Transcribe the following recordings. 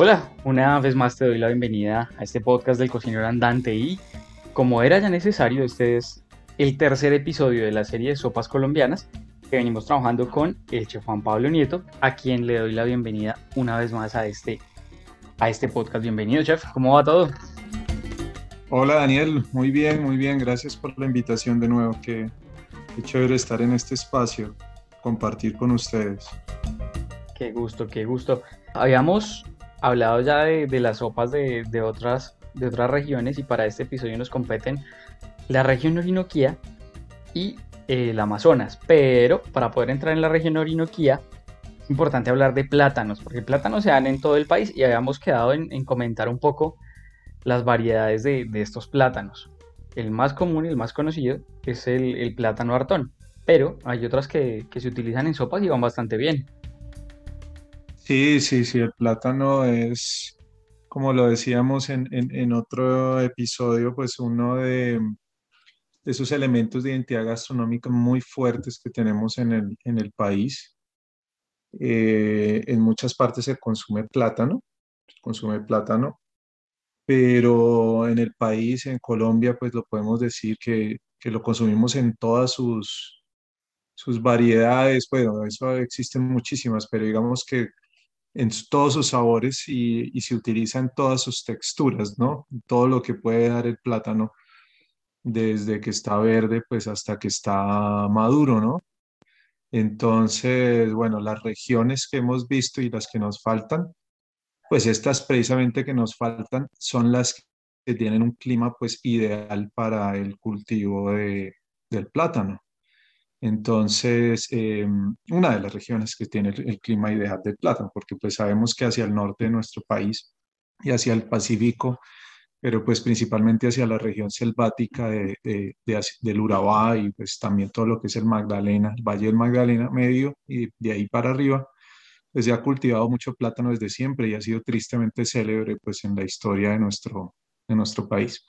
Hola, una vez más te doy la bienvenida a este podcast del cocinero andante y como era ya necesario, este es el tercer episodio de la serie de sopas colombianas que venimos trabajando con el chef Juan Pablo Nieto, a quien le doy la bienvenida una vez más a este, a este podcast. Bienvenido, chef, ¿cómo va todo? Hola Daniel, muy bien, muy bien, gracias por la invitación de nuevo, qué, qué chévere estar en este espacio, compartir con ustedes. Qué gusto, qué gusto. Habíamos hablado ya de, las sopas de, otras, de otras regiones y para este episodio nos competen la región Orinoquía y eh, el Amazonas. Pero para poder entrar en la región Orinoquía es importante hablar de plátanos, porque plátanos se dan en todo el país y habíamos quedado en, comentar un poco las variedades de, estos plátanos. El más común y el más conocido es el, plátano hartón, pero hay otras que, que se utilizan en sopas y van bastante bien. Sí, sí, sí, el plátano es, como lo decíamos en, otro episodio, pues uno de, esos elementos de identidad gastronómica muy fuertes que tenemos en el, país. Eh, en muchas partes se consume plátano, se consume plátano, pero en el país, en Colombia, pues lo podemos decir que, lo consumimos en todas sus, sus variedades, bueno, eso existen muchísimas, pero digamos que en todos sus sabores y, se utiliza en todas sus texturas, ¿no? Todo lo que puede dar el plátano, desde que está verde, pues hasta que está maduro, ¿no? Entonces, bueno, las regiones que hemos visto y las que nos faltan, pues estas precisamente que nos faltan son las que tienen un clima pues ideal para el cultivo de, del plátano. Entonces, eh, una de las regiones que tiene el, clima ideal del plátano, porque pues sabemos que hacia el norte de nuestro país y hacia el Pacífico, pero pues principalmente hacia la región selvática de, del Urabá y pues también todo lo que es el Magdalena, el Valle del Magdalena medio y de ahí para arriba, pues se ha cultivado mucho plátano desde siempre y ha sido tristemente célebre pues en la historia de nuestro, de nuestro país.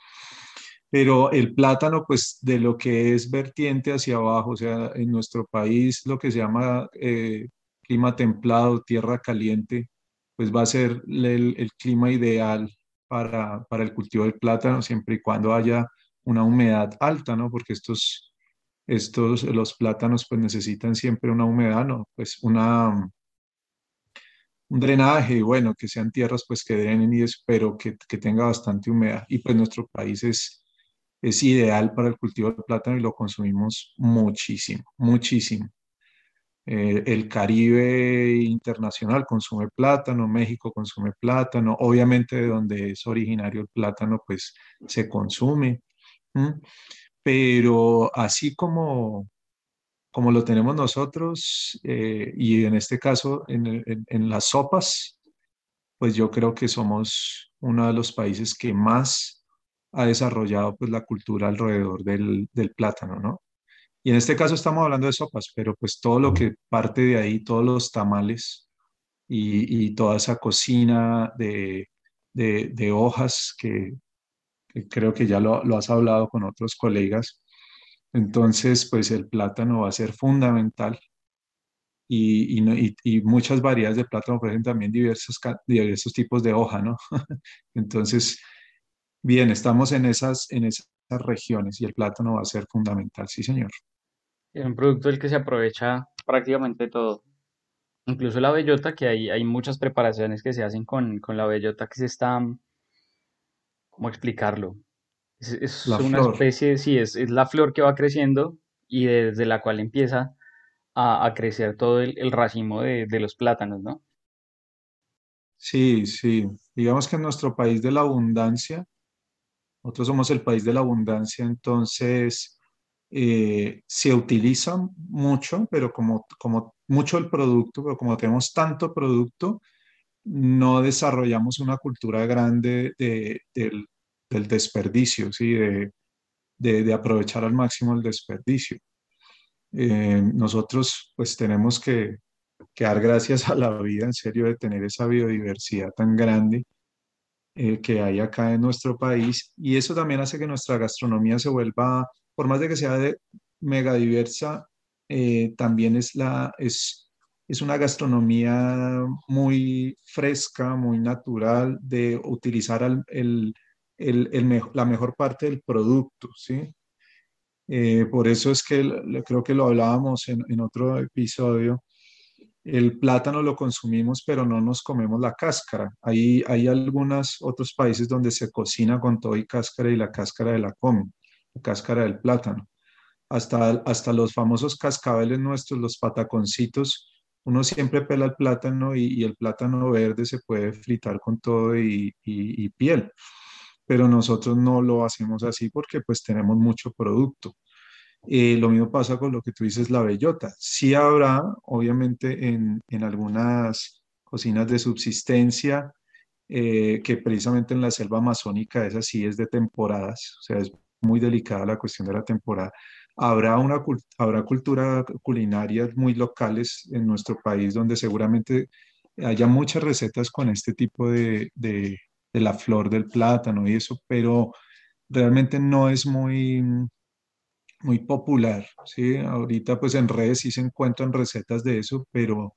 Pero el plátano, pues de lo que es vertiente hacia abajo, o sea, en nuestro país lo que se llama eh, clima templado, tierra caliente, pues va a ser el, clima ideal para, para, el cultivo del plátano, siempre y cuando haya una humedad alta, ¿no? Porque estos, estos, los plátanos pues necesitan siempre una humedad, ¿no? Pues una, un drenaje, bueno, que sean tierras pues que drenen y espero que, que tenga bastante humedad. Y pues nuestro país es es ideal para el cultivo del plátano y lo consumimos muchísimo, muchísimo. Eh, el Caribe internacional consume plátano, México consume plátano, obviamente de donde es originario el plátano, pues se consume. Pero así como, como lo tenemos nosotros, eh, y en este caso en, en las sopas, pues yo creo que somos uno de los países que más ha desarrollado pues la cultura alrededor del, del, plátano, ¿no? Y en este caso estamos hablando de sopas, pero pues todo lo que parte de ahí, todos los tamales y, y toda esa cocina de, de, hojas que, creo que ya lo, lo, has hablado con otros colegas, entonces pues el plátano va a ser fundamental y, y, y, muchas variedades de plátano ofrecen también diversos, diversos tipos de hoja, ¿no? Entonces, Bien, estamos en esas, en esas regiones y el plátano va a ser fundamental, sí, señor. Es un producto del que se aprovecha prácticamente todo. Incluso la bellota, que hay, hay muchas preparaciones que se hacen con, la bellota que se está, ¿cómo explicarlo? Es, una especie, sí, es, es, la flor que va creciendo y desde la cual empieza a, crecer todo el, racimo de, de, los plátanos, ¿no? Sí, sí. Digamos que en nuestro país de la abundancia, nosotros somos el país de la abundancia, entonces eh, se utiliza mucho, pero como, como mucho el producto, pero como tenemos tanto producto, no desarrollamos una cultura grande del, desperdicio, ¿sí? de, de, aprovechar al máximo el desperdicio. Eh, nosotros pues tenemos que, que, dar gracias a la vida, en serio, de tener esa biodiversidad tan grande eh, que hay acá en nuestro país y eso también hace que nuestra gastronomía se vuelva, por más de que sea de mega diversa, eh, también es, la, es es una gastronomía muy fresca, muy natural, de utilizar el, la mejor parte del producto, ¿sí? Eh, por eso es que creo que lo hablábamos en, en, otro episodio. El plátano lo consumimos, pero no nos comemos la cáscara. Hay, hay algunos otros países donde se cocina con todo y cáscara y la cáscara de la comen, la cáscara del plátano. Hasta, hasta los famosos cascabeles nuestros, los pataconcitos, uno siempre pela el plátano y, el plátano verde se puede fritar con todo y, y, y piel pero nosotros no lo hacemos así porque pues tenemos mucho producto. Eh, lo mismo pasa con lo que tú dices, la bellota. Sí habrá, obviamente, en, en algunas cocinas de subsistencia, eh, que precisamente en la selva amazónica esa sí es de temporadas, o sea, es muy delicada la cuestión de la temporada. Habrá, una, habrá cultura culinaria muy locales en nuestro país donde seguramente haya muchas recetas con este tipo de, de, de la flor del plátano y eso, pero realmente no es muy, muy popular, ¿sí? Ahorita pues en redes sí se encuentran recetas de eso, pero,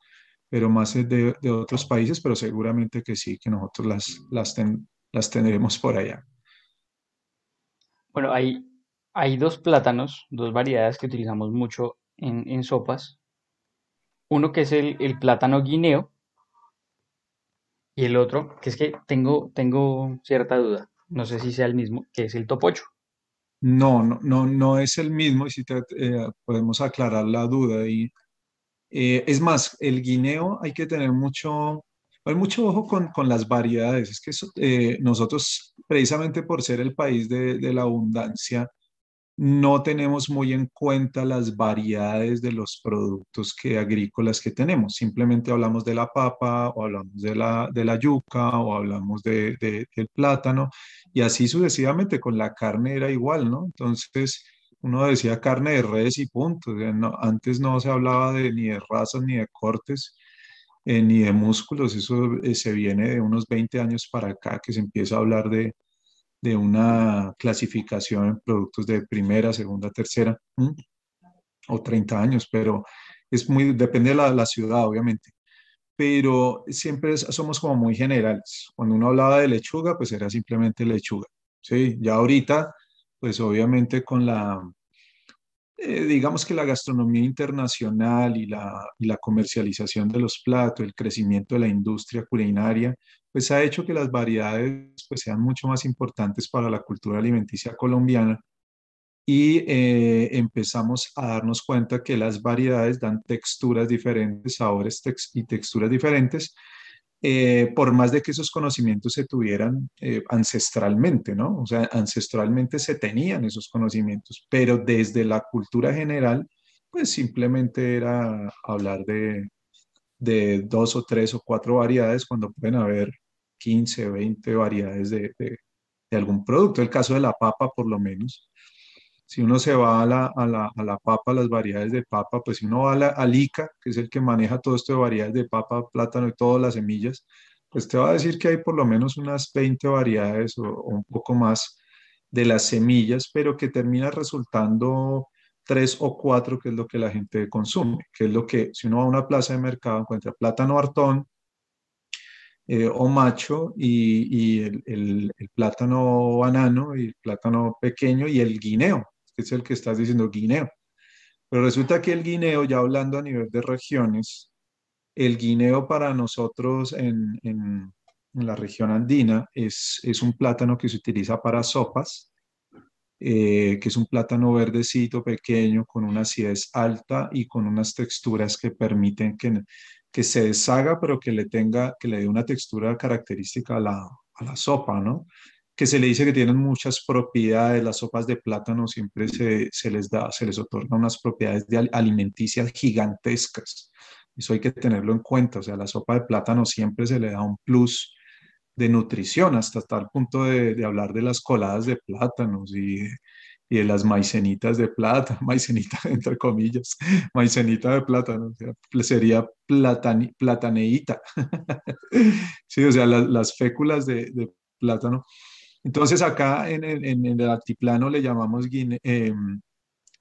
pero más de, de otros países, pero seguramente que sí, que nosotros las, las, las tendremos por allá. Bueno, hay, hay dos plátanos, dos variedades que utilizamos mucho en, en sopas. Uno que es el, el plátano guineo, y el otro, que es que tengo, tengo cierta duda, no sé si sea el mismo, que es el topocho. No, no, no, no es el mismo y si eh, podemos aclarar la duda. Y, eh, es más, el guineo hay que tener mucho, hay mucho ojo con, con las variedades. Es que eh, nosotros, precisamente por ser el país de, de la abundancia, no tenemos muy en cuenta las variedades de los productos que, agrícolas que tenemos. Simplemente hablamos de la papa o hablamos de la, de la yuca o hablamos de, del plátano y así sucesivamente con la carne era igual, ¿no? Entonces uno decía carne de res y punto. antes no se hablaba de, ni de razas ni de cortes. Eh, ni de músculos, eso eh, se viene de unos 20 años para acá que se empieza a hablar de, de una clasificación en productos de primera, segunda, tercera, o 30 años, pero es muy, depende de la, ciudad, obviamente. Pero siempre somos como muy generales. Cuando uno hablaba de lechuga, pues era simplemente lechuga. Sí, ya ahorita, pues obviamente con la, eh, digamos que la gastronomía internacional y la, y la comercialización de los platos, el crecimiento de la industria culinaria, pues ha hecho que las variedades pues, sean mucho más importantes para la cultura alimenticia colombiana y eh, empezamos a darnos cuenta que las variedades dan texturas diferentes, sabores y texturas diferentes, eh, por más de que esos conocimientos se tuvieran eh, ancestralmente, ¿no? O sea, ancestralmente se tenían esos conocimientos, pero desde la cultura general, pues simplemente era hablar de, de dos o tres o cuatro variedades cuando pueden haber 15, 20 variedades de, de, algún producto. El caso de la papa, por lo menos. Si uno se va a la, a la, a la papa, las variedades de papa, pues si uno va a la, al ICA, que es el que maneja todo esto de variedades de papa, plátano y todas las semillas, pues te va a decir que hay por lo menos unas 20 variedades o, o un poco más de las semillas, pero que termina resultando tres o cuatro, que es lo que la gente consume, que es lo que si uno va a una plaza de mercado encuentra plátano hartón, eh, o macho y, el, plátano banano y el plátano pequeño y el guineo, que es el que estás diciendo guineo. Pero resulta que el guineo, ya hablando a nivel de regiones, el guineo para nosotros en, en, en la región andina es, es, un plátano que se utiliza para sopas, eh, que es un plátano verdecito, pequeño, con una acidez alta y con unas texturas que permiten que que se deshaga, pero que le tenga, que le dé una textura característica a la, a la sopa, ¿no? Que se le dice que tienen muchas propiedades, las sopas de plátano siempre se, se les da, se les otorga unas propiedades de alimenticias gigantescas. Eso hay que tenerlo en cuenta, o sea, la sopa de plátano siempre se le da un plus de nutrición, hasta tal punto de, hablar de las coladas de plátanos y de las maicenitas de plata, maicenita entre comillas, maicenita de plátano, sería plataneíta. sí, o sea, las féculas de, plátano. Entonces acá en el, altiplano le llamamos em,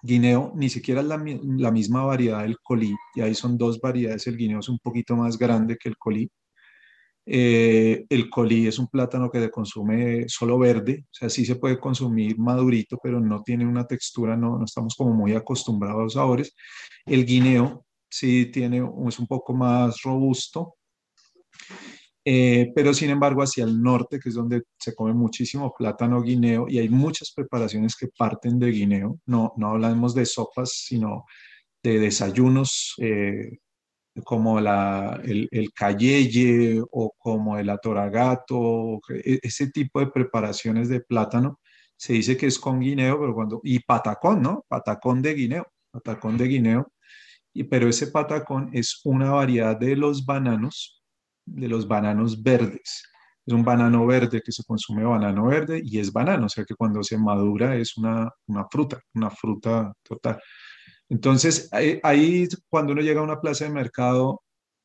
Guineo ni siquiera es la, la, misma variedad del colí, y ahí son dos variedades, el guineo es un poquito más grande que el colí. Eh, el colí es un plátano que se consume solo verde, o sea, sí se puede consumir madurito, pero no tiene una textura, no, no estamos como muy acostumbrados a los sabores. El guineo sí tiene, es un poco más robusto, eh, pero sin embargo hacia el norte, que es donde se come muchísimo plátano guineo, y hay muchas preparaciones que parten de guineo, no, no hablamos de sopas, sino de desayunos eh, como la, el, el cayeye o como el atoragato, e, ese tipo de preparaciones de plátano, se dice que es con guineo, pero cuando, y patacón, ¿no? Patacón de guineo, patacón de guineo, y, pero ese patacón es una variedad de los bananos de los bananos verdes. Es un banano verde que se consume banano verde y es banano, o sea que cuando se madura es una, fruta, una fruta total. Entonces, ahí, cuando uno llega a una plaza de mercado,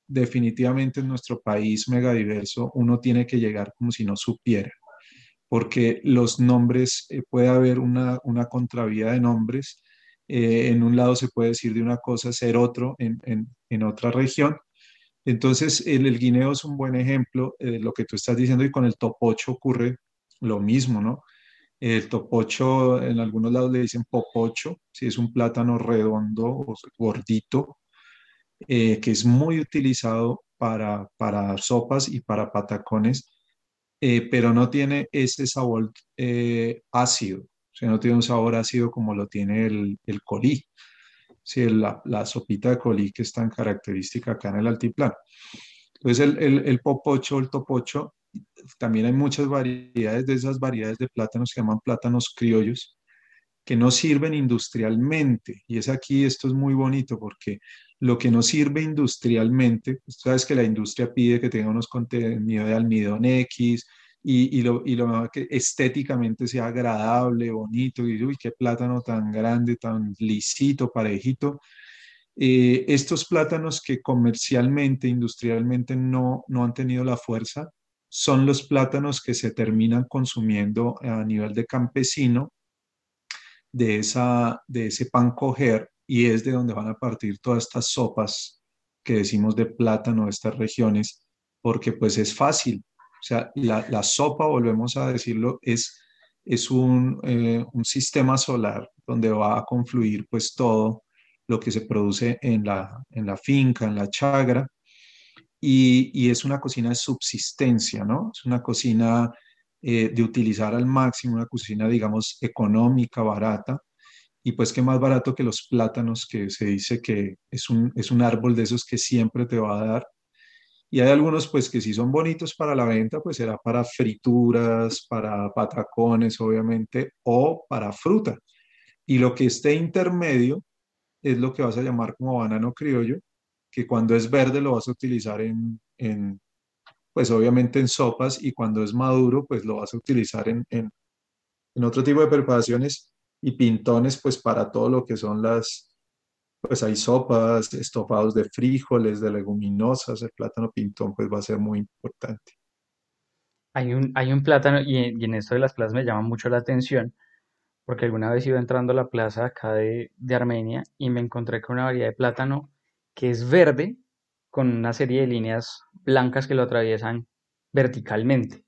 definitivamente en nuestro país megadiverso, uno tiene que llegar como si no supiera, porque los nombres, eh, puede haber una, una contravía de nombres. Eh, en un lado se puede decir de una cosa ser otro en, en otra región, entonces, el, guineo es un buen ejemplo de lo que tú estás diciendo y con el topocho ocurre lo mismo, ¿no? El topocho, en algunos lados le dicen popocho, si es un plátano redondo o gordito, eh, que es muy utilizado para, para sopas y para patacones, eh, pero no tiene ese sabor eh, ácido, o sea, no tiene un sabor ácido como lo tiene el, el colí la, la, sopita de colí que es tan característica acá en el altiplano. Entonces el, el, el popocho, el topocho, también hay muchas variedades de esas variedades de plátanos que llaman plátanos criollos, que no sirven industrialmente. Y es aquí, esto es muy bonito porque lo que no sirve industrialmente, sabes que la industria pide que tenga unos contenidos de almidón X, y, y, lo, y lo que estéticamente sea agradable, bonito, y uy, qué plátano tan grande, tan lisito, parejito. Eh, estos plátanos que comercialmente, industrialmente no, no han tenido la fuerza, son los plátanos que se terminan consumiendo a nivel de campesino de, esa, de ese pan coger y es de donde van a partir todas estas sopas que decimos de plátano de estas regiones, porque pues es fácil, o sea, la, sopa, volvemos a decirlo, es, es un, eh, un, sistema solar donde va a confluir pues todo lo que se produce en la, en la finca, en la chagra, y, es una cocina de subsistencia, ¿no? Es una cocina eh, de utilizar al máximo, una cocina, digamos, económica, barata, y pues qué más barato que los plátanos, que se dice que es un, es un árbol de esos que siempre te va a dar y hay algunos pues que sí son bonitos para la venta, pues será para frituras, para patacones, obviamente, o para fruta. Y lo que esté intermedio es lo que vas a llamar como banano criollo, que cuando es verde lo vas a utilizar en, en pues obviamente en sopas y cuando es maduro pues lo vas a utilizar en, en, en otro tipo de preparaciones y pintones pues para todo lo que son las, pues hay sopas, estofados de frijoles, de leguminosas, el plátano pintón pues va a ser muy importante. Hay un, hay un plátano, y, en esto de las plazas me llama mucho la atención, porque alguna vez iba entrando a la plaza acá de, de Armenia y me encontré con una variedad de plátano que es verde, con una serie de líneas blancas que lo atraviesan verticalmente.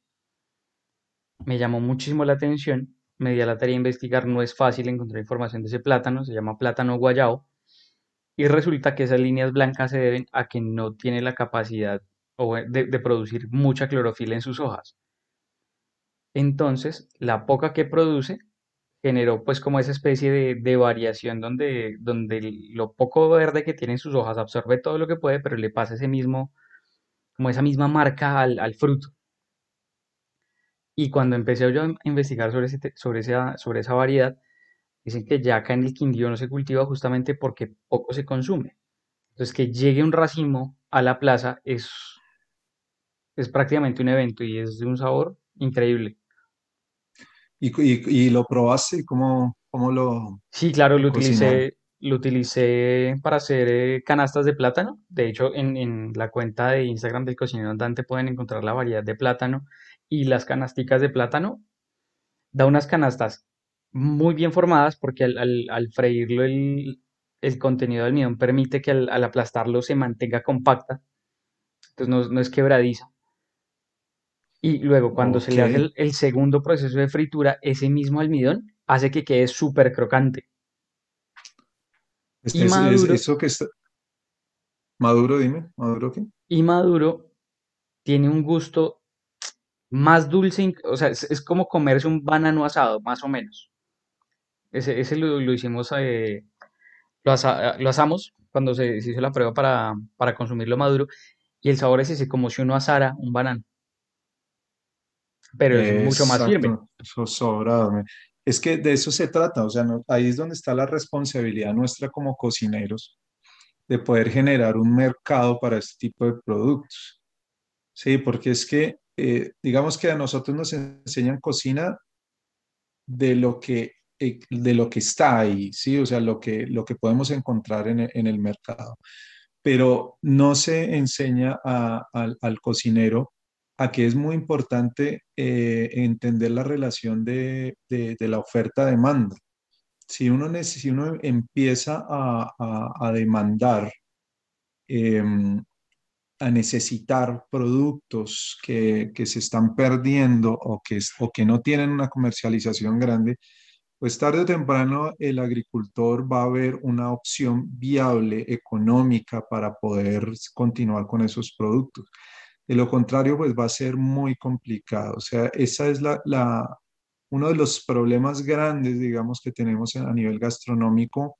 Me llamó muchísimo la atención, me di a la tarea de investigar, no es fácil encontrar información de ese plátano, se llama plátano guayao, y resulta que esas líneas blancas se deben a que no tiene la capacidad de, producir mucha clorofila en sus hojas. Entonces, la poca que produce generó pues como esa especie de, variación donde, donde lo poco verde que tiene en sus hojas absorbe todo lo que puede, pero le pasa ese mismo, como esa misma marca al, al fruto. Y cuando empecé yo a investigar sobre, sobre, esa, sobre esa variedad, Dicen que ya acá en el Quindío no se cultiva justamente porque poco se consume. Entonces, que llegue un racimo a la plaza es, es prácticamente un evento y es de un sabor increíble. ¿Y, lo probaste? ¿Cómo, cómo lo Sí, claro, lo utilicé, lo utilicé para hacer eh, canastas de plátano. De hecho, en, en, la cuenta de Instagram del cocinero andante pueden encontrar la variedad de plátano y las canasticas de plátano. Da unas canastas muy bien formadas porque al, al- al freírlo el, el contenido de almidón permite que al, al aplastarlo se mantenga compacta, entonces no, no es quebradiza. Y luego cuando se le hace el, el segundo proceso de fritura, ese mismo almidón hace que quede súper crocante. Es, Y es- es- maduro, eso que está maduro, dime, ¿maduro qué? y maduro tiene un gusto más dulce, o sea, es, es como comerse un banano asado, más o menos. Ese, ese lo, lo hicimos, eh, lo, asa- lo asamos cuando se, se hizo la prueba para, para consumirlo maduro, y el sabor es ese, como si uno asara un banano, pero es mucho más firme. Sobrado. Es que de eso se trata, o sea, ahí es donde está la responsabilidad nuestra como cocineros de poder generar un mercado para este tipo de productos. Sí, porque es que, eh, digamos que a nosotros nos enseñan cocina de lo que, eh, de lo que está ahí, ¿sí? O sea, lo que, lo que podemos encontrar en en el mercado. Pero no se enseña a- al cocinero a que es muy importante eh, entender la relación de, de- la oferta-demanda. Si uno, si uno empieza a, a- demandar, em, a necesitar productos que, que se están perdiendo o que, o que no tienen una comercialización grande, pues tarde o temprano el agricultor va a ver una opción viable, económica, para poder continuar con esos productos. De lo contrario, pues va a ser muy complicado. O sea, esa es la, la- uno de los problemas grandes, digamos, que tenemos en- a nivel gastronómico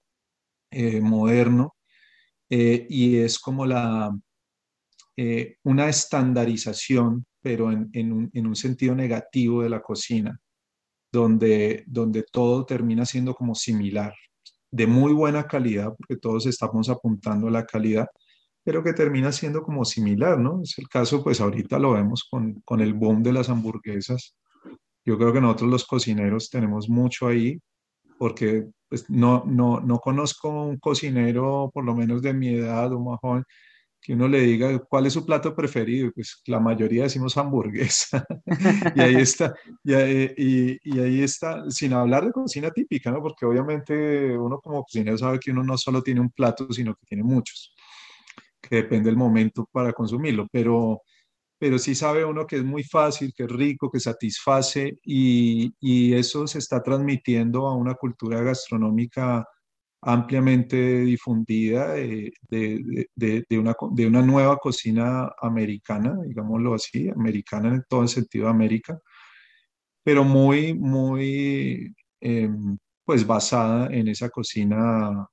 eh, moderno, eh, y es como la, eh, una estandarización, pero en, en un, en un sentido negativo de la cocina donde, donde todo termina siendo como similar, de muy buena calidad, porque todos estamos apuntando a la calidad, pero que termina siendo como similar, ¿no? Es el caso, pues ahorita lo vemos con, con el boom de las hamburguesas. Yo creo que nosotros los cocineros tenemos mucho ahí, porque pues, no, no, no conozco un cocinero, por lo menos de mi edad o más joven, que uno le diga cuál es su plato preferido, pues la mayoría decimos hamburguesa. Y ahí está, y y- y ahí está, sin hablar de cocina típica, ¿no? Porque obviamente uno como cocinero sabe que uno no solo tiene un plato, sino que tiene muchos, que depende del momento para consumirlo, pero, pero sí sabe uno que es muy fácil, que es rico, que satisface y, y eso se está transmitiendo a una cultura gastronómica ampliamente difundida de, de- de- de- una, de una nueva cocina americana, digámoslo así, americana en todo el sentido de América, pero muy, muy, em, pues basada en esa cocina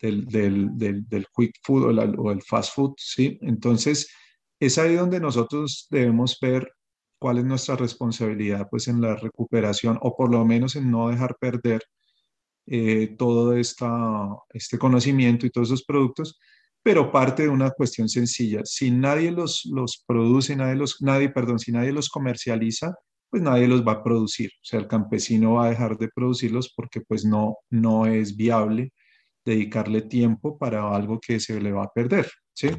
del, del, del, del quick food o, el fast food, ¿sí? Entonces, es ahí donde nosotros debemos ver cuál es nuestra responsabilidad, pues, en la recuperación o por lo menos en no dejar perder eh, todo esta, este conocimiento y todos esos productos, pero parte de una cuestión sencilla. Si nadie los, los produce, nadie los, nadie, perdón, si nadie los comercializa, pues nadie los va a producir. O sea, el campesino va a dejar de producirlos porque pues no, no es viable dedicarle tiempo para algo que se le va a perder, ¿sí?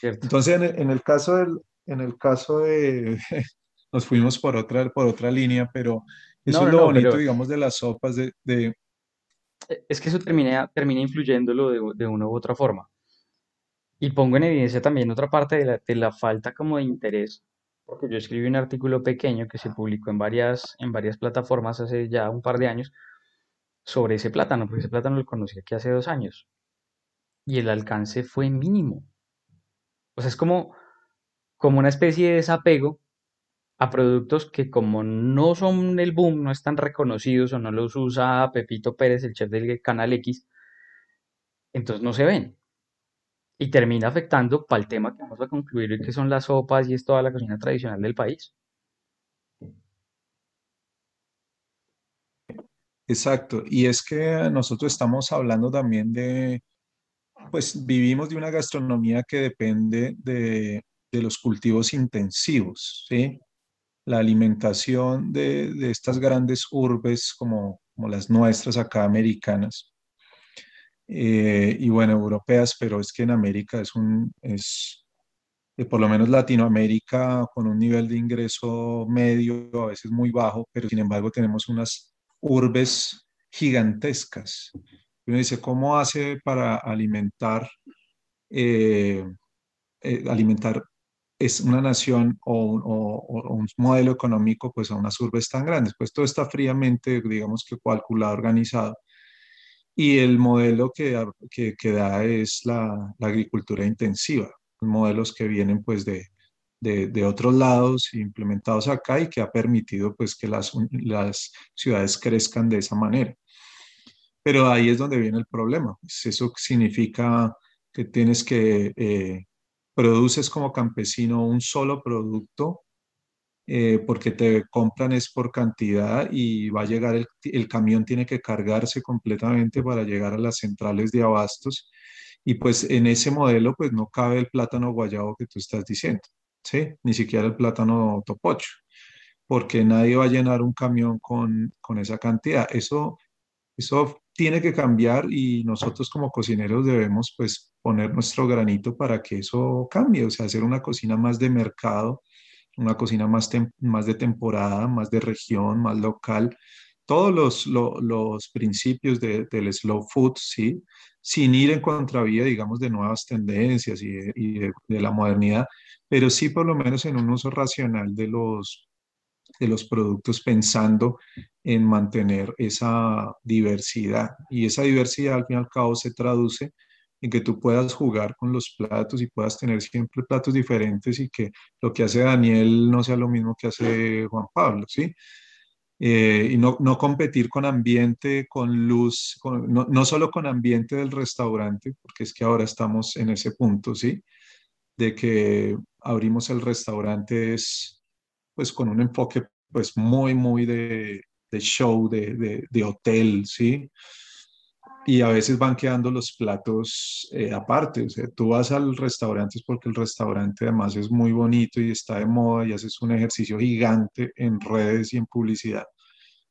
Entonces, en el, en el caso del, en el caso de, nos fuimos por otra, por otra línea, pero eso No, es lo no, bonito, pero digamos, de las sopas, de, de eh, es que eso termina, termina influyéndolo de, de una u otra forma. Y pongo en evidencia también otra parte de la, de la falta como de interés, porque yo escribí un artículo pequeño que se publicó en varias, en varias plataformas hace ya un par de años sobre ese plátano, porque ese plátano lo conocí aquí hace dos años y el alcance fue mínimo. O sea, es como, como una especie de desapego a productos que como no son el boom, no están reconocidos o no los usa Pepito Pérez, el chef del Canal X, entonces no se ven. Y termina afectando para el tema que vamos a concluir hoy, que son las sopas y es toda la cocina tradicional del país. Exacto, y es que nosotros estamos hablando también de, pues vivimos de una gastronomía que depende de, de los cultivos intensivos, ¿sí? La alimentación de, de estas grandes urbes como, como las nuestras acá americanas eh, y bueno, europeas, pero es que en América es un, es, eh, por lo menos Latinoamérica con un nivel de ingreso medio, a veces muy bajo, pero sin embargo tenemos unas urbes gigantescas. Uno dice, ¿cómo hace para alimentar, eh, eh, alimentar es una nación o, un modelo económico pues a unas urbes tan grandes? Pues todo está fríamente, digamos que calculado, organizado. Y el modelo que, que, da es la, la, agricultura intensiva, modelos que vienen pues de, de, otros lados implementados acá y que ha permitido pues que las, las ciudades crezcan de esa manera. Pero ahí es donde viene el problema. Pues eso significa que tienes que, eh, produces como campesino un solo producto eh, porque te compran es por cantidad y va a llegar, el, el, camión tiene que cargarse completamente para llegar a las centrales de abastos y pues en ese modelo pues no cabe el plátano guayabo que tú estás diciendo, ¿sí? Ni siquiera el plátano topocho, porque nadie va a llenar un camión con, con esa cantidad. Eso, eso tiene que cambiar y nosotros como cocineros debemos pues poner nuestro granito para que eso cambie, o sea, hacer una cocina más de mercado, una cocina más, más de temporada, más de región, más local, todos los, los principios de, del slow food, ¿sí? Sin ir en contravía, digamos, de nuevas tendencias y, de, la modernidad, pero sí por lo menos en un uso racional de los, de los productos pensando en mantener esa diversidad. Y esa diversidad al fin y al cabo se traduce en que tú puedas jugar con los platos y puedas tener siempre platos diferentes y que lo que hace Daniel no sea lo mismo que hace Juan Pablo, ¿sí? Eh, y no, no, competir con ambiente, con luz, no, no, solo con ambiente del restaurante, porque es que ahora estamos en ese punto, ¿sí? De que abrimos el restaurante es pues con un enfoque pues muy, muy de, de show, de, de, de, hotel, ¿sí? Y a veces van quedando los platos eh, aparte, o sea, tú vas al restaurante es porque el restaurante además es muy bonito y está de moda y haces un ejercicio gigante en redes y en publicidad,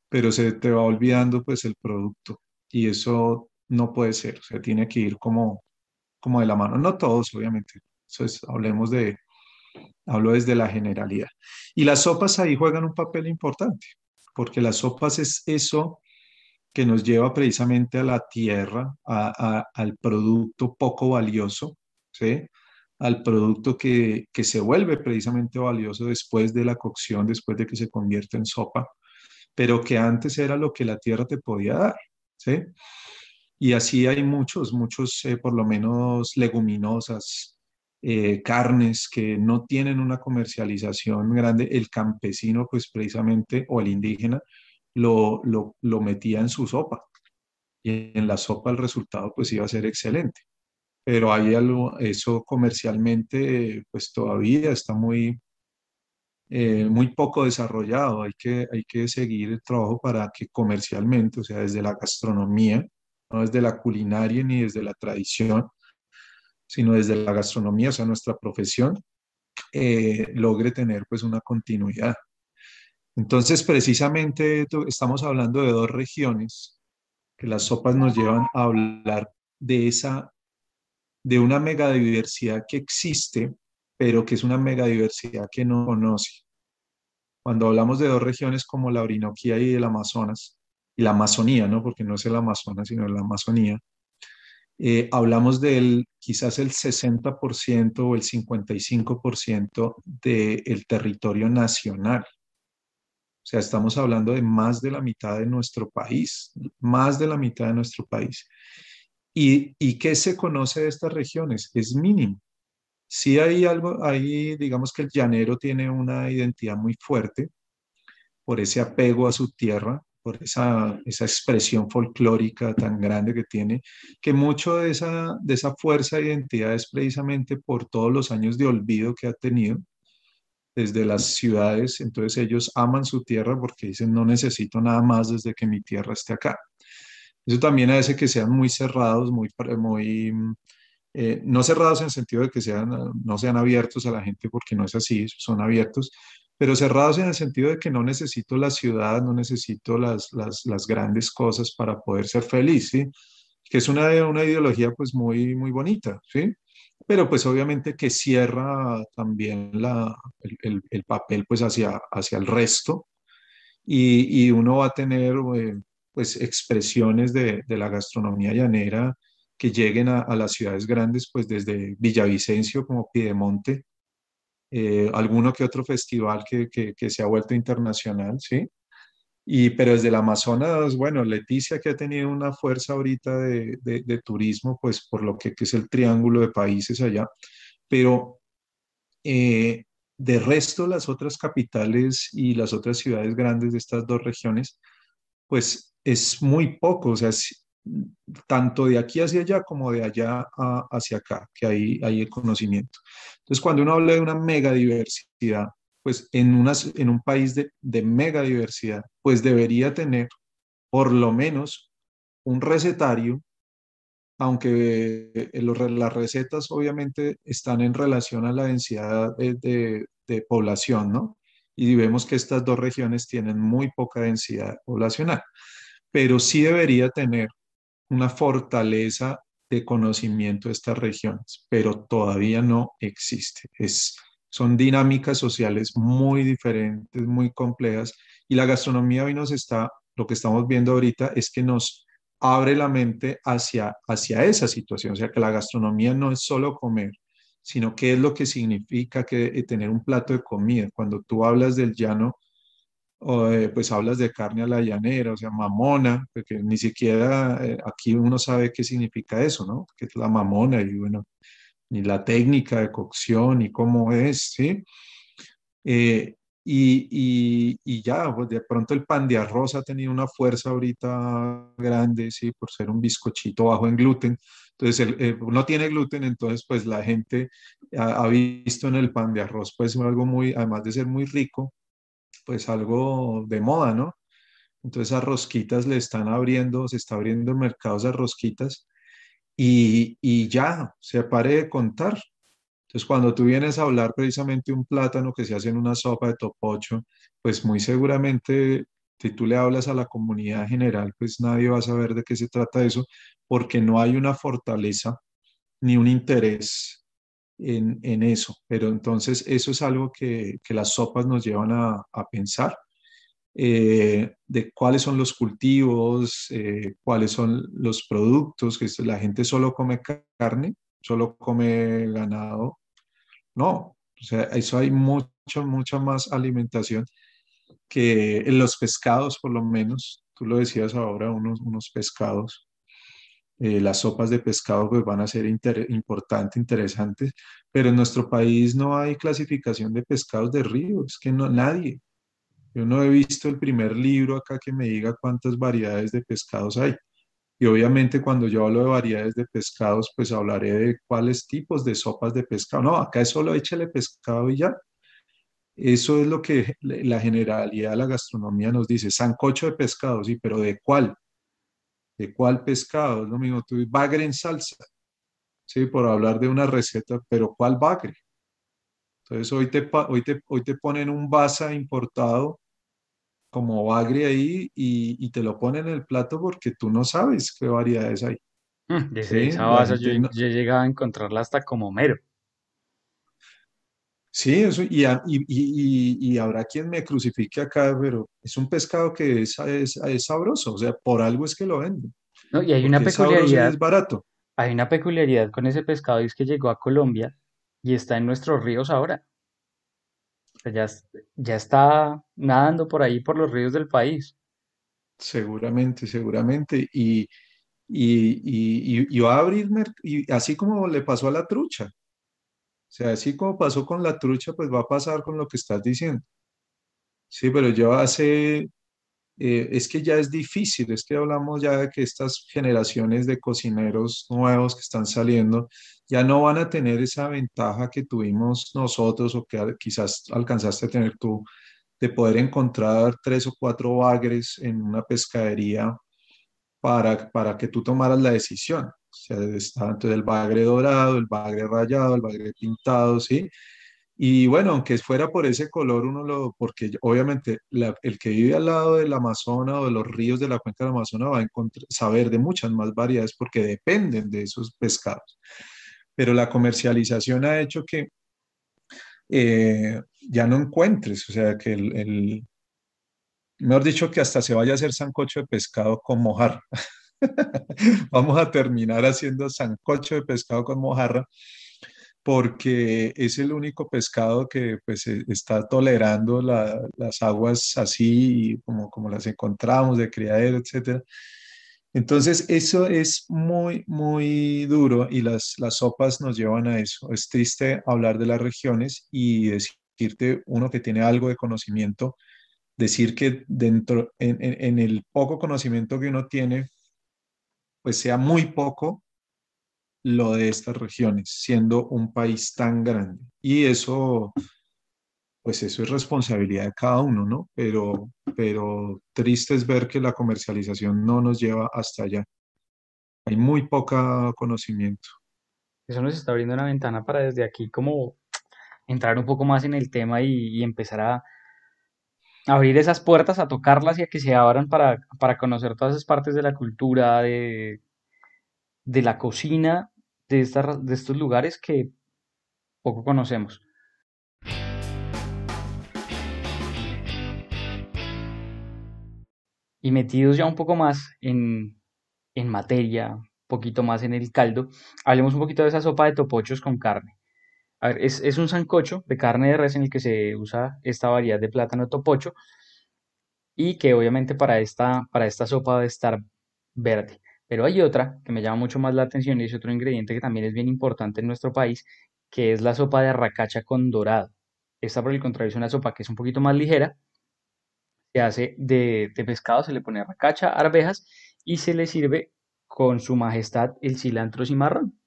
pero se te va olvidando pues el producto y eso no puede ser, o sea, tiene que ir como, como de la mano, no todos obviamente, entonces hablemos de, Hablo desde la generalidad. Y las sopas ahí juegan un papel importante, porque las sopas es eso que nos lleva precisamente a la tierra, a, al producto poco valioso, ¿sí? al producto que, que, se vuelve precisamente valioso después de la cocción, después de que se convierte en sopa, pero que antes era lo que la tierra te podía dar. ¿sí? Y así hay muchos, muchos, eh, por lo menos leguminosas, eh, carnes que no tienen una comercialización grande, el campesino, pues precisamente, o el indígena, lo, lo, metía en su sopa. Y en la sopa el resultado pues iba a ser excelente. Pero hay algo, eso comercialmente pues todavía está muy, eh, muy poco desarrollado. Hay que, hay que seguir el trabajo para que comercialmente, o sea, desde la gastronomía, no desde la culinaria ni desde la tradición, sino desde la gastronomía, o sea, nuestra profesión, eh, logre tener pues una continuidad. Entonces, precisamente estamos hablando de dos regiones que las sopas nos llevan a hablar de esa, de una megadiversidad que existe, pero que es una megadiversidad que no conoce. Cuando hablamos de dos regiones como la Orinoquía y el Amazonas, y la Amazonía, ¿no? Porque no es el Amazonas, sino la Amazonía, eh, hablamos del quizás el 60% o el 55% del territorio nacional. O sea, estamos hablando de más de la mitad de nuestro país, más de la mitad de nuestro país. ¿Y, y qué se conoce de estas regiones? Es mínimo. Sí hay algo, ahí digamos que el llanero tiene una identidad muy fuerte por ese apego a su tierra, por esa, esa expresión folclórica tan grande que tiene, que mucho de esa, de esa fuerza de identidad es precisamente por todos los años de olvido que ha tenido desde las ciudades, entonces ellos aman su tierra porque dicen no necesito nada más desde que mi tierra esté acá. Eso también hace que sean muy cerrados, muy, muy eh, no cerrados en el sentido de que sean, no sean abiertos a la gente porque no es así, son abiertos, pero cerrados en el sentido de que no necesito la ciudad, no necesito las, las, las grandes cosas para poder ser feliz, ¿sí? Que es una, una ideología pues muy, muy bonita, ¿sí? Pero pues obviamente que cierra también la, el, el, el papel pues hacia, hacia el resto y, uno va a tener eh, pues expresiones de, la gastronomía llanera que lleguen a, las ciudades grandes, pues desde Villavicencio como Piedemonte, eh, alguno que otro festival que, que, se ha vuelto internacional, ¿sí? Y, pero desde el Amazonas, bueno, Leticia que ha tenido una fuerza ahorita de, de, turismo, pues por lo que, que, es el triángulo de países allá, pero eh, de resto las otras capitales y las otras ciudades grandes de estas dos regiones, pues es muy poco, o sea, tanto de aquí hacia allá como de allá hacia acá, que hay, hay el conocimiento. Entonces, cuando uno habla de una mega diversidad, pues en, unas, en un país de, de mega diversidad, pues debería tener por lo menos un recetario, aunque eh, las recetas obviamente están en relación a la densidad de, de, población, ¿no? Y vemos que estas dos regiones tienen muy poca densidad poblacional, pero sí debería tener una fortaleza de conocimiento de estas regiones, pero todavía no existe. Es, son dinámicas sociales muy diferentes, muy complejas, y la gastronomía hoy nos está, lo que estamos viendo ahorita es que nos abre la mente hacia, hacia esa situación, o sea, que la gastronomía no es solo comer, sino qué es lo que significa que, eh, tener un plato de comida. Cuando tú hablas del llano, pues hablas de carne a la llanera, o sea, mamona, porque ni siquiera eh, aquí uno sabe qué significa eso, ¿no? ¿Qué es la mamona? Y bueno, ni la técnica de cocción, ni cómo es, ¿sí? Eh, y, y, ya, pues de pronto el pan de arroz ha tenido una fuerza ahorita grande, ¿sí? Por ser un bizcochito bajo en gluten. Entonces, el, no tiene gluten, entonces pues la gente ha, visto en el pan de arroz pues algo muy, además de ser muy rico, pues algo de moda, ¿no? Entonces a rosquitas le están abriendo, se está abriendo mercados de rosquitas y, ya, se pare de contar. Entonces cuando tú vienes a hablar precisamente un plátano que se hace en una sopa de topocho, pues muy seguramente si tú le hablas a la comunidad general, pues nadie va a saber de qué se trata eso, porque no hay una fortaleza ni un interés en, eso, pero entonces eso es algo que, las sopas nos llevan a, pensar. Eh, de cuáles son los cultivos, eh, cuáles son los productos, que la gente solo come carne, solo come ganado. No, o sea, eso hay mucha, mucha más alimentación que en los pescados, por lo menos. Tú lo decías ahora, unos, unos pescados eh, las sopas de pescado pues van a ser importantes, interesantes, pero en nuestro país no hay clasificación de pescados de río, es que no, nadie. Yo no he visto el primer libro acá que me diga cuántas variedades de pescados hay. Y obviamente cuando yo hablo de variedades de pescados, pues hablaré de cuáles tipos de sopas de pescado. No, acá es solo échale pescado y ya. Eso es lo que la generalidad de la gastronomía nos dice. Sancocho de pescado, sí, pero ¿de cuál? ¿De cuál pescado? Es lo mismo, tú bagre en salsa, ¿sí? Por hablar de una receta, pero ¿cuál bagre? Entonces hoy te, hoy te, hoy te ponen un basa importado como bagre ahí y, te lo ponen en el plato porque tú no sabes qué variedades hay. Mm, esa basa yo, yo, llegaba a encontrarla hasta como mero. Sí, eso, y, y, y, habrá quien me crucifique acá, pero es un pescado que es, es, sabroso, o sea, por algo es que lo venden. No, y hay una peculiaridad. Es barato. Hay una peculiaridad con ese pescado y es que llegó a Colombia y está en nuestros ríos ahora. Sea, ya, ya está nadando por ahí por los ríos del país. Seguramente, seguramente. Y, y, va a abrir, y así como le pasó a la trucha. O sea, así como pasó con la trucha, pues va a pasar con lo que estás diciendo. Sí, pero yo hace, eh, es que ya es difícil, es que hablamos ya de que estas generaciones de cocineros nuevos que están saliendo ya no van a tener esa ventaja que tuvimos nosotros o que quizás alcanzaste a tener tú de poder encontrar tres o cuatro bagres en una pescadería para, para que tú tomaras la decisión. O sea, está entonces el bagre dorado, el bagre rayado, el bagre pintado, ¿sí? Y bueno, aunque fuera por ese color, uno lo, porque obviamente el que vive al lado del Amazonas o de los ríos de la cuenca del Amazonas va a encontrar, saber de muchas más variedades porque dependen de esos pescados. Pero la comercialización ha hecho que eh, ya no encuentres, o sea, que el, mejor dicho, que hasta se vaya a hacer sancocho de pescado con mojarra. Vamos a terminar haciendo sancocho de pescado con mojarra porque es el único pescado que pues, e, está tolerando las aguas así como, como las encontramos de criadero, etc. Entonces, eso es muy, muy duro y las, las sopas nos llevan a eso. Es triste hablar de las regiones y decirte uno que tiene algo de conocimiento, decir que dentro, en, en el poco conocimiento que uno tiene, pues sea muy poco lo de estas regiones, siendo un país tan grande. Y eso, pues eso es responsabilidad de cada uno, ¿no? Pero, pero triste es ver que la comercialización no nos lleva hasta allá. Hay muy poco conocimiento. Eso nos está abriendo una ventana para desde aquí como entrar un poco más en el tema y, empezar a abrir esas puertas, a tocarlas y a que se abran para, para conocer todas esas partes de la cultura, de, de la cocina de, estos lugares que poco conocemos. Y metidos ya un poco más en, en materia, un poquito más en el caldo, hablemos un poquito de esa sopa de topochos con carne. A ver, es, es, un sancocho de carne de res en el que se usa esta variedad de plátano topocho y que obviamente para esta, para esta sopa debe estar verde. Pero hay otra que me llama mucho más la atención y es otro ingrediente que también es bien importante en nuestro país, que es la sopa de arracacha con dorado. Esta, por el contrario, es una sopa que es un poquito más ligera. Se hace de, pescado, se le pone arracacha, arvejas y se le sirve con su majestad el cilantro cimarrón.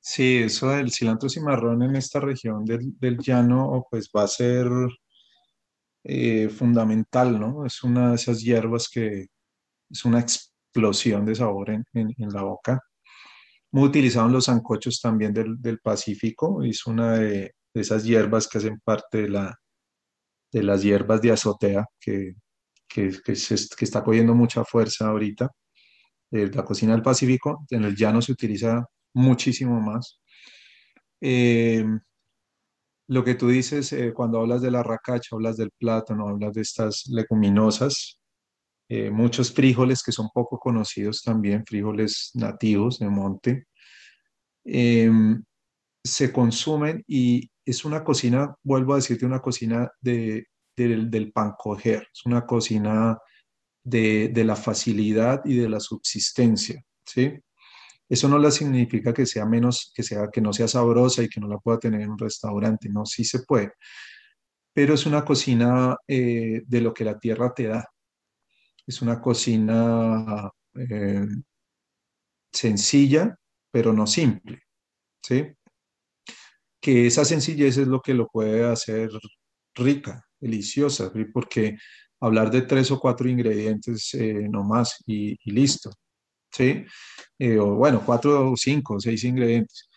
Sí, eso del cilantro cimarrón en esta región del, llano pues va a ser eh, fundamental, ¿no? Es una de esas hierbas que, es una explosión de sabor en, la boca. Muy utilizado en los sancochos también del, Pacífico, es una de, esas hierbas que hacen parte de, la, de las hierbas de azotea que, que, está cogiendo mucha fuerza ahorita. Eh, la cocina del Pacífico, en el llano se utiliza muchísimo más. Eh, lo que tú dices eh, cuando hablas de la racacha, hablas del plátano, hablas de estas leguminosas, eh, muchos frijoles que son poco conocidos también, frijoles nativos de monte, em, se consumen y es una cocina, vuelvo a decirte, una cocina de, del pan coger, es una cocina de, de, la facilidad y de la subsistencia, ¿sí? Eso no le significa que sea menos, que, sea, que no sea sabrosa y que no la pueda tener en un restaurante, no, sí se puede, pero es una cocina eh, de lo que la tierra te da, es una cocina eh, sencilla, pero no simple, ¿sí? Que esa sencillez es lo que lo puede hacer rica, deliciosa, porque hablar de tres o cuatro ingredientes eh, no más y, listo, ¿sí? Eh, o bueno, cuatro o cinco o seis ingredientes.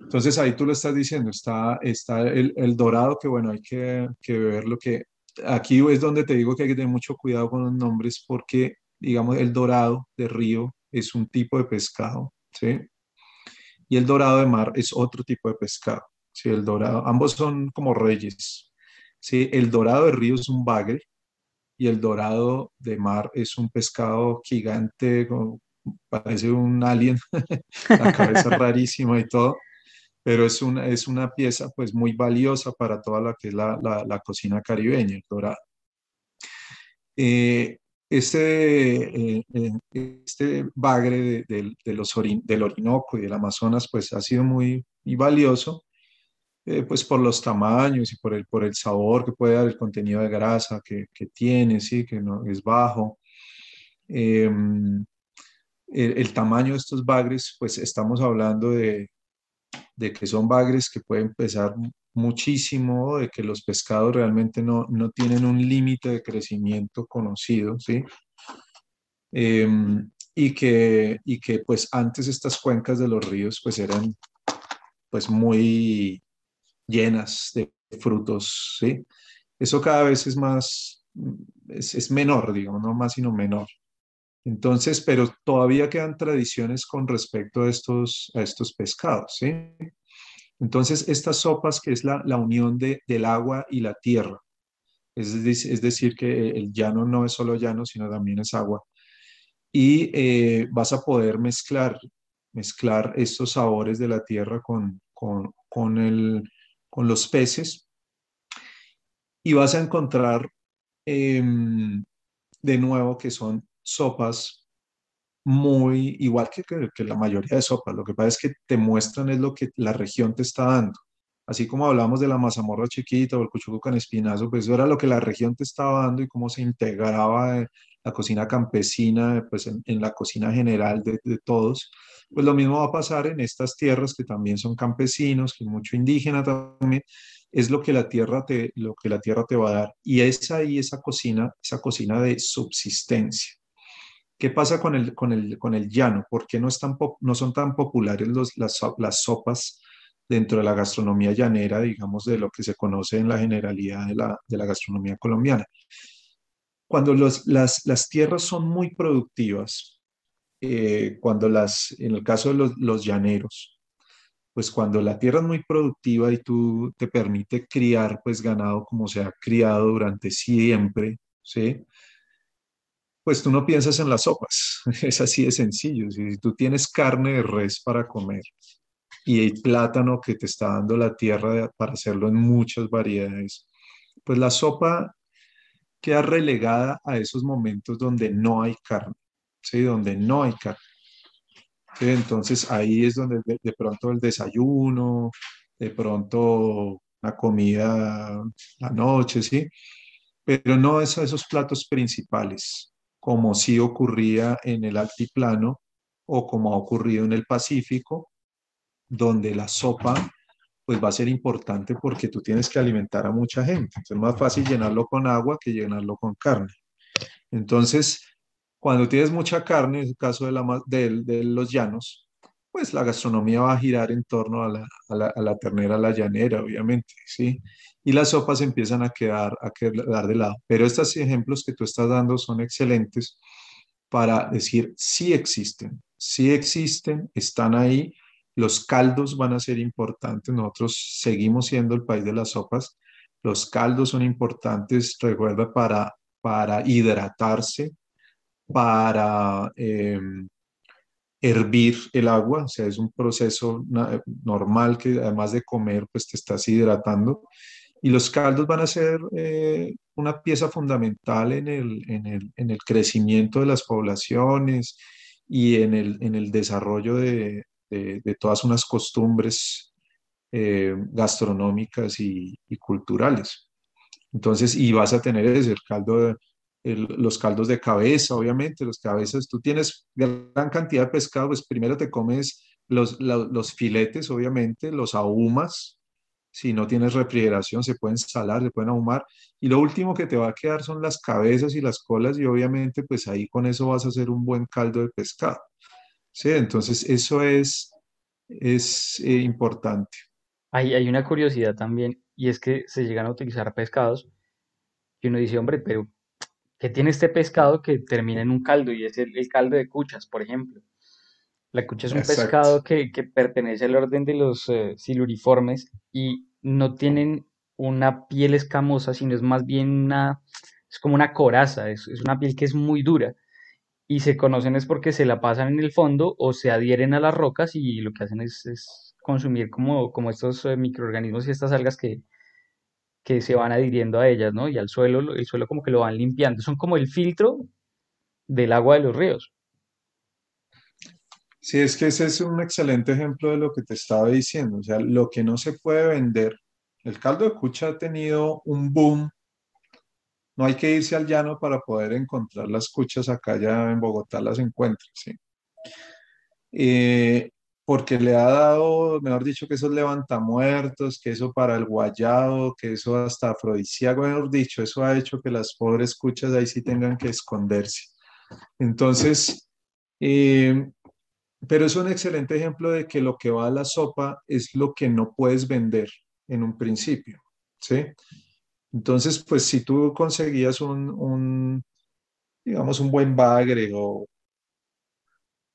Entonces ahí tú lo estás diciendo, está, está el, dorado, que bueno, hay que, que ver lo que aquí es donde te digo que hay que tener mucho cuidado con los nombres porque, digamos, el dorado de río es un tipo de pescado, ¿sí? Y el dorado de mar es otro tipo de pescado, ¿sí? El dorado, ambos son como reyes, ¿sí? El dorado de río es un bagre y el dorado de mar es un pescado gigante, parece un alien, la cabeza rarísima y todo pero es una, es una pieza pues muy valiosa para toda la que es la, la, cocina caribeña, el dorado. Eh, este, eh, eh, este bagre de, de, los del Orinoco y del Amazonas pues ha sido muy, muy valioso pues por los tamaños y por el, por el sabor que puede dar el contenido de grasa que, que tiene, ¿sí? que no, es bajo. Em, el, el, tamaño de estos bagres, pues estamos hablando de, de que son bagres que pueden pesar muchísimo, de que los pescados realmente no, no tienen un límite de crecimiento conocido, ¿sí? Em, y, que, y que pues antes estas cuencas de los ríos pues eran pues muy llenas de frutos, ¿sí? Eso cada vez es más, es, es menor, digamos, no más sino menor. Entonces, pero todavía quedan tradiciones con respecto a estos, a estos pescados. Entonces, estas sopas que es la, unión de, del agua y la tierra, es, decir, que el llano no es solo llano, sino también es agua. Y eh, vas a poder mezclar, mezclar estos sabores de la tierra con, con, con, el, con los peces y vas a encontrar em, de nuevo que son sopas muy igual que, que, la mayoría de sopas. Lo que pasa es que te muestran es lo que la región te está dando. Así como hablamos de la mazamorra chiquita o el cuchuco con espinazo, pues eso era lo que la región te estaba dando y cómo se integraba la cocina campesina, pues en, la cocina general de, de, todos. Pues lo mismo va a pasar en estas tierras que también son campesinos, que mucho indígena también, es lo que la tierra te, lo que la tierra te va a dar. Y es ahí esa cocina, esa cocina de subsistencia. ¿Qué pasa con el, con el, con el llano? ¿Por qué no, no son tan populares las, las, sopas dentro de la gastronomía llanera, digamos, de lo que se conoce en la generalidad de la, de la gastronomía colombiana? Cuando los, las, las tierras son muy productivas, eh, cuando las, en el caso de los, los llaneros, pues cuando la tierra es muy productiva y tú te permite criar pues ganado como se ha criado durante siempre, ¿sí? Pues tú no piensas en las sopas, es así de sencillo. Si tú tienes carne de res para comer y hay plátano que te está dando la tierra para hacerlo en muchas variedades, pues la sopa queda relegada a esos momentos donde no hay carne, ¿sí? Donde no hay carne. Entonces ahí es donde de, pronto el desayuno, de pronto la comida la noche, ¿sí? Pero no es a esos platos principales, como sí ocurría en el altiplano o como ha ocurrido en el Pacífico, donde la sopa pues va a ser importante porque tú tienes que alimentar a mucha gente. Es más fácil llenarlo con agua que llenarlo con carne. Entonces, cuando tienes mucha carne, en el caso de, los llanos, pues la gastronomía va a girar en torno a la, a la, ternera, a la llanera, obviamente, ¿sí? Y las sopas empiezan a quedar, a quedar de lado. Pero estos ejemplos que tú estás dando son excelentes para decir sí existen, sí existen, están ahí. Los caldos van a ser importantes. Nosotros seguimos siendo el país de las sopas. Los caldos son importantes, recuerda, para, para hidratarse, para em, hervir el agua, o sea, es un proceso normal que además de comer, pues te estás hidratando. Y los caldos van a ser eh, una pieza fundamental en el, en, el, en el, crecimiento de las poblaciones y en el, en el desarrollo de, de, todas unas costumbres eh, gastronómicas y, y, culturales. Entonces, y vas a tener ese, caldo de, los caldos de cabeza, obviamente, los cabezas, tú tienes gran cantidad de pescado, pues primero te comes los, los, filetes, obviamente, los ahumas, si no tienes refrigeración, se pueden salar, se pueden ahumar, y lo último que te va a quedar son las cabezas y las colas, y obviamente, pues ahí con eso vas a hacer un buen caldo de pescado. Sí, entonces eso es, es eh, importante. Hay, hay una curiosidad también, y es que se llegan a utilizar pescados, y uno dice, hombre, pero que tiene este pescado que termina en un caldo y es el, caldo de cuchas, por ejemplo. La cucha es un pescado que, pertenece al orden de los eh, siluriformes y no tienen una piel escamosa, sino es más bien una, es como una coraza, es, una piel que es muy dura y se conocen es porque se la pasan en el fondo o se adhieren a las rocas y lo que hacen es, consumir como, como estos eh, microorganismos y estas algas que, que se van adhiriendo a ellas, ¿no? Y al suelo, el suelo como que lo van limpiando. Son como el filtro del agua de los ríos. Sí, es que ese es un excelente ejemplo de lo que te estaba diciendo. O sea, lo que no se puede vender. El caldo de cucha ha tenido un boom. No hay que irse al llano para poder encontrar las cuchas acá ya en Bogotá las encuentras, ¿sí? Eh, porque le ha dado, mejor dicho, que esos levantamuertos, que eso para el guayado, que eso hasta afrodisíaco, mejor dicho, eso ha hecho que las pobres cuchas ahí sí tengan que esconderse. Entonces, eh, pero es un excelente ejemplo de que lo que va a la sopa es lo que no puedes vender en un principio, ¿sí? Entonces, pues si tú conseguías un, un digamos, un buen bagre o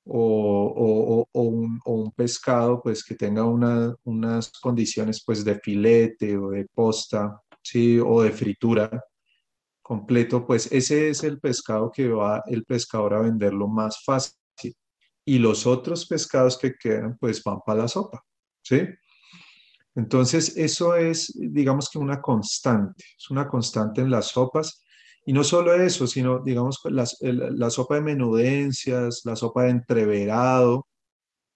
o, un, pescado pues que tenga unas condiciones pues de filete o de posta, ¿sí? o de fritura, completo, pues ese es el pescado que va el pescador a venderlo más fácil. Y los otros pescados que quedan, pues van para la sopa, ¿sí? Entonces, eso es, digamos que una constante, es una constante en las sopas. Y no solo eso, sino, digamos, la sopa de menudencias, la sopa de entreverado,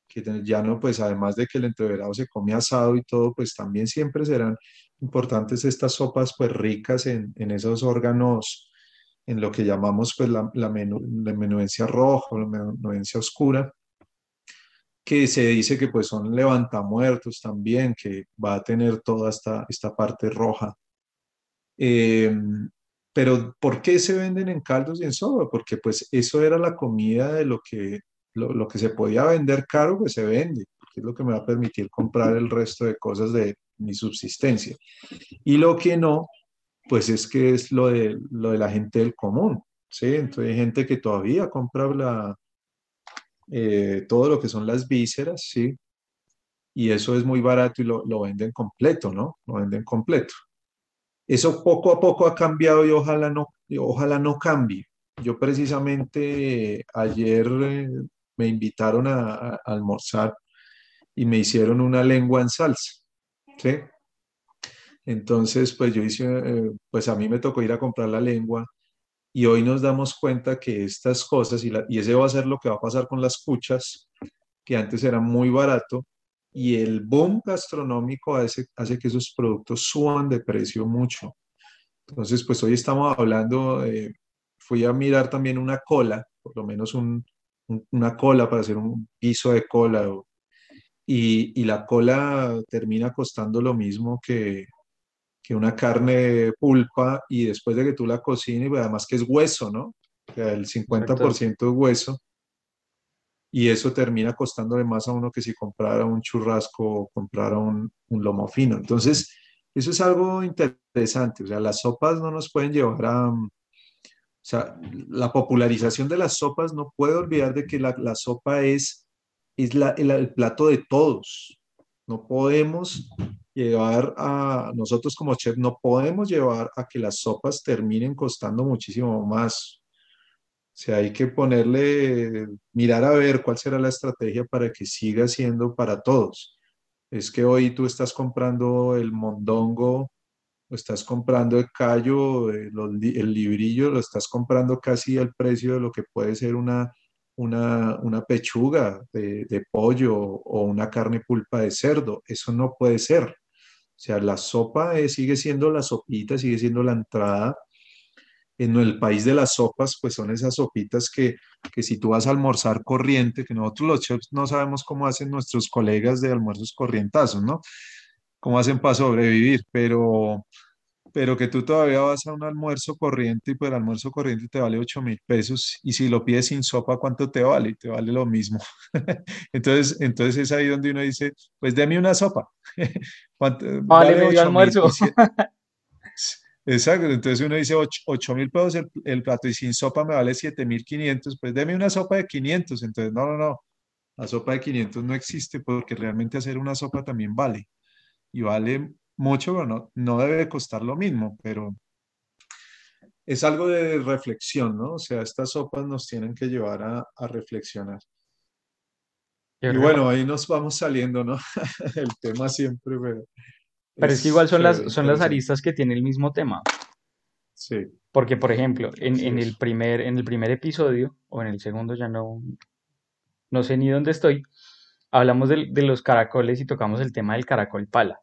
que ya no, pues además de que el entreverado se come asado y todo, pues también siempre serán importantes estas sopas pues ricas en, en esos órganos, en lo que llamamos pues la, la, la menudencia roja la menudencia oscura, que se dice que pues son levantamuertos también, que va a tener toda esta, esta parte roja. Em, pero ¿por qué se venden en caldos y en sopa? Porque pues eso era la comida de lo que lo, que se podía vender caro, pues se vende, porque es lo que me va a permitir comprar el resto de cosas de mi subsistencia. Y lo que no, pues es que es lo de, lo de la gente del común, ¿sí? Entonces hay gente que todavía compra la, eh, todo lo que son las vísceras, ¿sí? Y eso es muy barato y lo, lo venden completo, ¿no? Lo venden completo. Eso poco a poco ha cambiado y ojalá no, ojalá no cambie. Yo precisamente ayer eh, me invitaron a, almorzar y me hicieron una lengua en salsa, ¿sí? Entonces, pues yo hice, eh, pues a mí me tocó ir a comprar la lengua y hoy nos damos cuenta que estas cosas, y, y ese va a ser lo que va a pasar con las cuchas, que antes era muy barato, y el boom gastronómico hace, hace que esos productos suban de precio mucho. Entonces, pues hoy estamos hablando, eh, fui a mirar también una cola, por lo menos un, una cola para hacer un guiso de cola. y, y, la cola termina costando lo mismo que, que una carne pulpa y después de que tú la cocines, pues además que es hueso, ¿no? O sea, el 50% es hueso. Y eso termina costándole más a uno que si comprara un churrasco o comprara un, lomo fino. Entonces, eso es algo interesante. O sea, las sopas no nos pueden llevar a, o sea, la popularización de las sopas, no puedo olvidar de que la, la sopa es, es la, el, el, plato de todos. No podemos llevar a, nosotros como chef, no podemos llevar a que las sopas terminen costando muchísimo más. Sea, hay que ponerle, mirar a ver cuál será la estrategia para que siga siendo para todos. Es que hoy tú estás comprando el mondongo estás comprando el callo, el, librillo, lo estás comprando casi al precio de lo que puede ser una, una, una pechuga de, de, pollo o una carne pulpa de cerdo. Eso no puede ser. O sea, la sopa sigue siendo la sopita, sigue siendo la entrada. En el país de las sopas, pues son esas sopitas que, que si tú vas a almorzar corriente, que nosotros los chefs no sabemos cómo hacen nuestros colegas de almuerzos corrientazos, ¿no? cómo hacen para sobrevivir, pero, pero que tú todavía vas a un almuerzo corriente y pues el almuerzo corriente te vale 8 mil pesos y si lo pides sin sopa, ¿cuánto te vale? Te vale lo mismo. entonces, entonces es ahí donde uno dice, pues déme una sopa. vale, vale almuerzo. Exacto, entonces uno dice 8 mil pesos el, el, plato y sin sopa me vale 7 mil 500, pues déme una sopa de 500. Entonces, no, no, no, la sopa de 500 no existe porque realmente hacer una sopa también vale y vale mucho, pero no, no debe costar lo mismo, pero es algo de reflexión, ¿no? O sea, estas sopas nos tienen que llevar a, a reflexionar. Y bueno, ahí nos vamos saliendo, ¿no? el tema siempre, pero... Pero es, que igual son las, son las aristas que tiene el mismo tema. Sí. Porque, por ejemplo, en, en, el primer, en el primer episodio, o en el segundo ya no, no sé ni dónde estoy, hablamos de, de, los caracoles y tocamos el tema del caracol pala.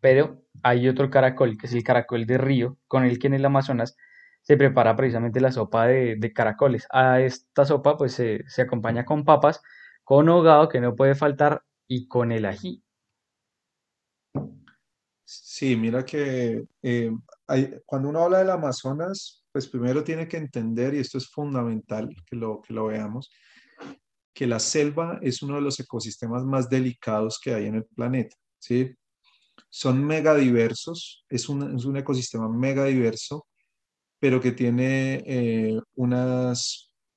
Pero hay otro caracol, que es el caracol de río, con el que en el Amazonas se prepara precisamente la sopa de, de caracoles. A esta sopa pues se, se, acompaña con papas, con hogado que no puede faltar y con el ají. Sí, mira que eh, hay, cuando uno habla del Amazonas, pues primero tiene que entender, y esto es fundamental que lo, que lo veamos, que la selva es uno de los ecosistemas más delicados que hay en el planeta, ¿sí? Son mega diversos, es un, es un ecosistema mega diverso, pero que tiene eh, una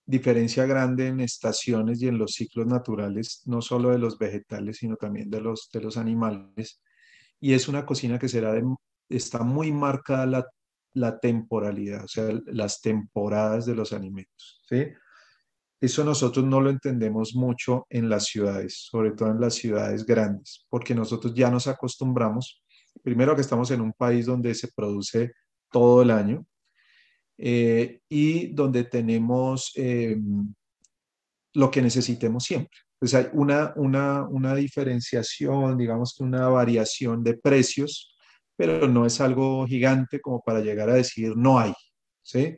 diferencia grande en estaciones y en los ciclos naturales, no solo de los vegetales, sino también de los, de los animales. Y es una cocina que será está muy marcada la temporalidad, o sea, las temporadas de los alimentos. Eso nosotros no lo entendemos mucho en las ciudades, sobre todo en las ciudades grandes, porque nosotros ya nos acostumbramos, primero que estamos en un país donde se produce todo el año eh, y donde tenemos eh, lo que necesitemos siempre. Pues hay una, una, una diferenciación, digamos que una variación de precios, pero no es algo gigante como para llegar a decir no hay. ¿sí?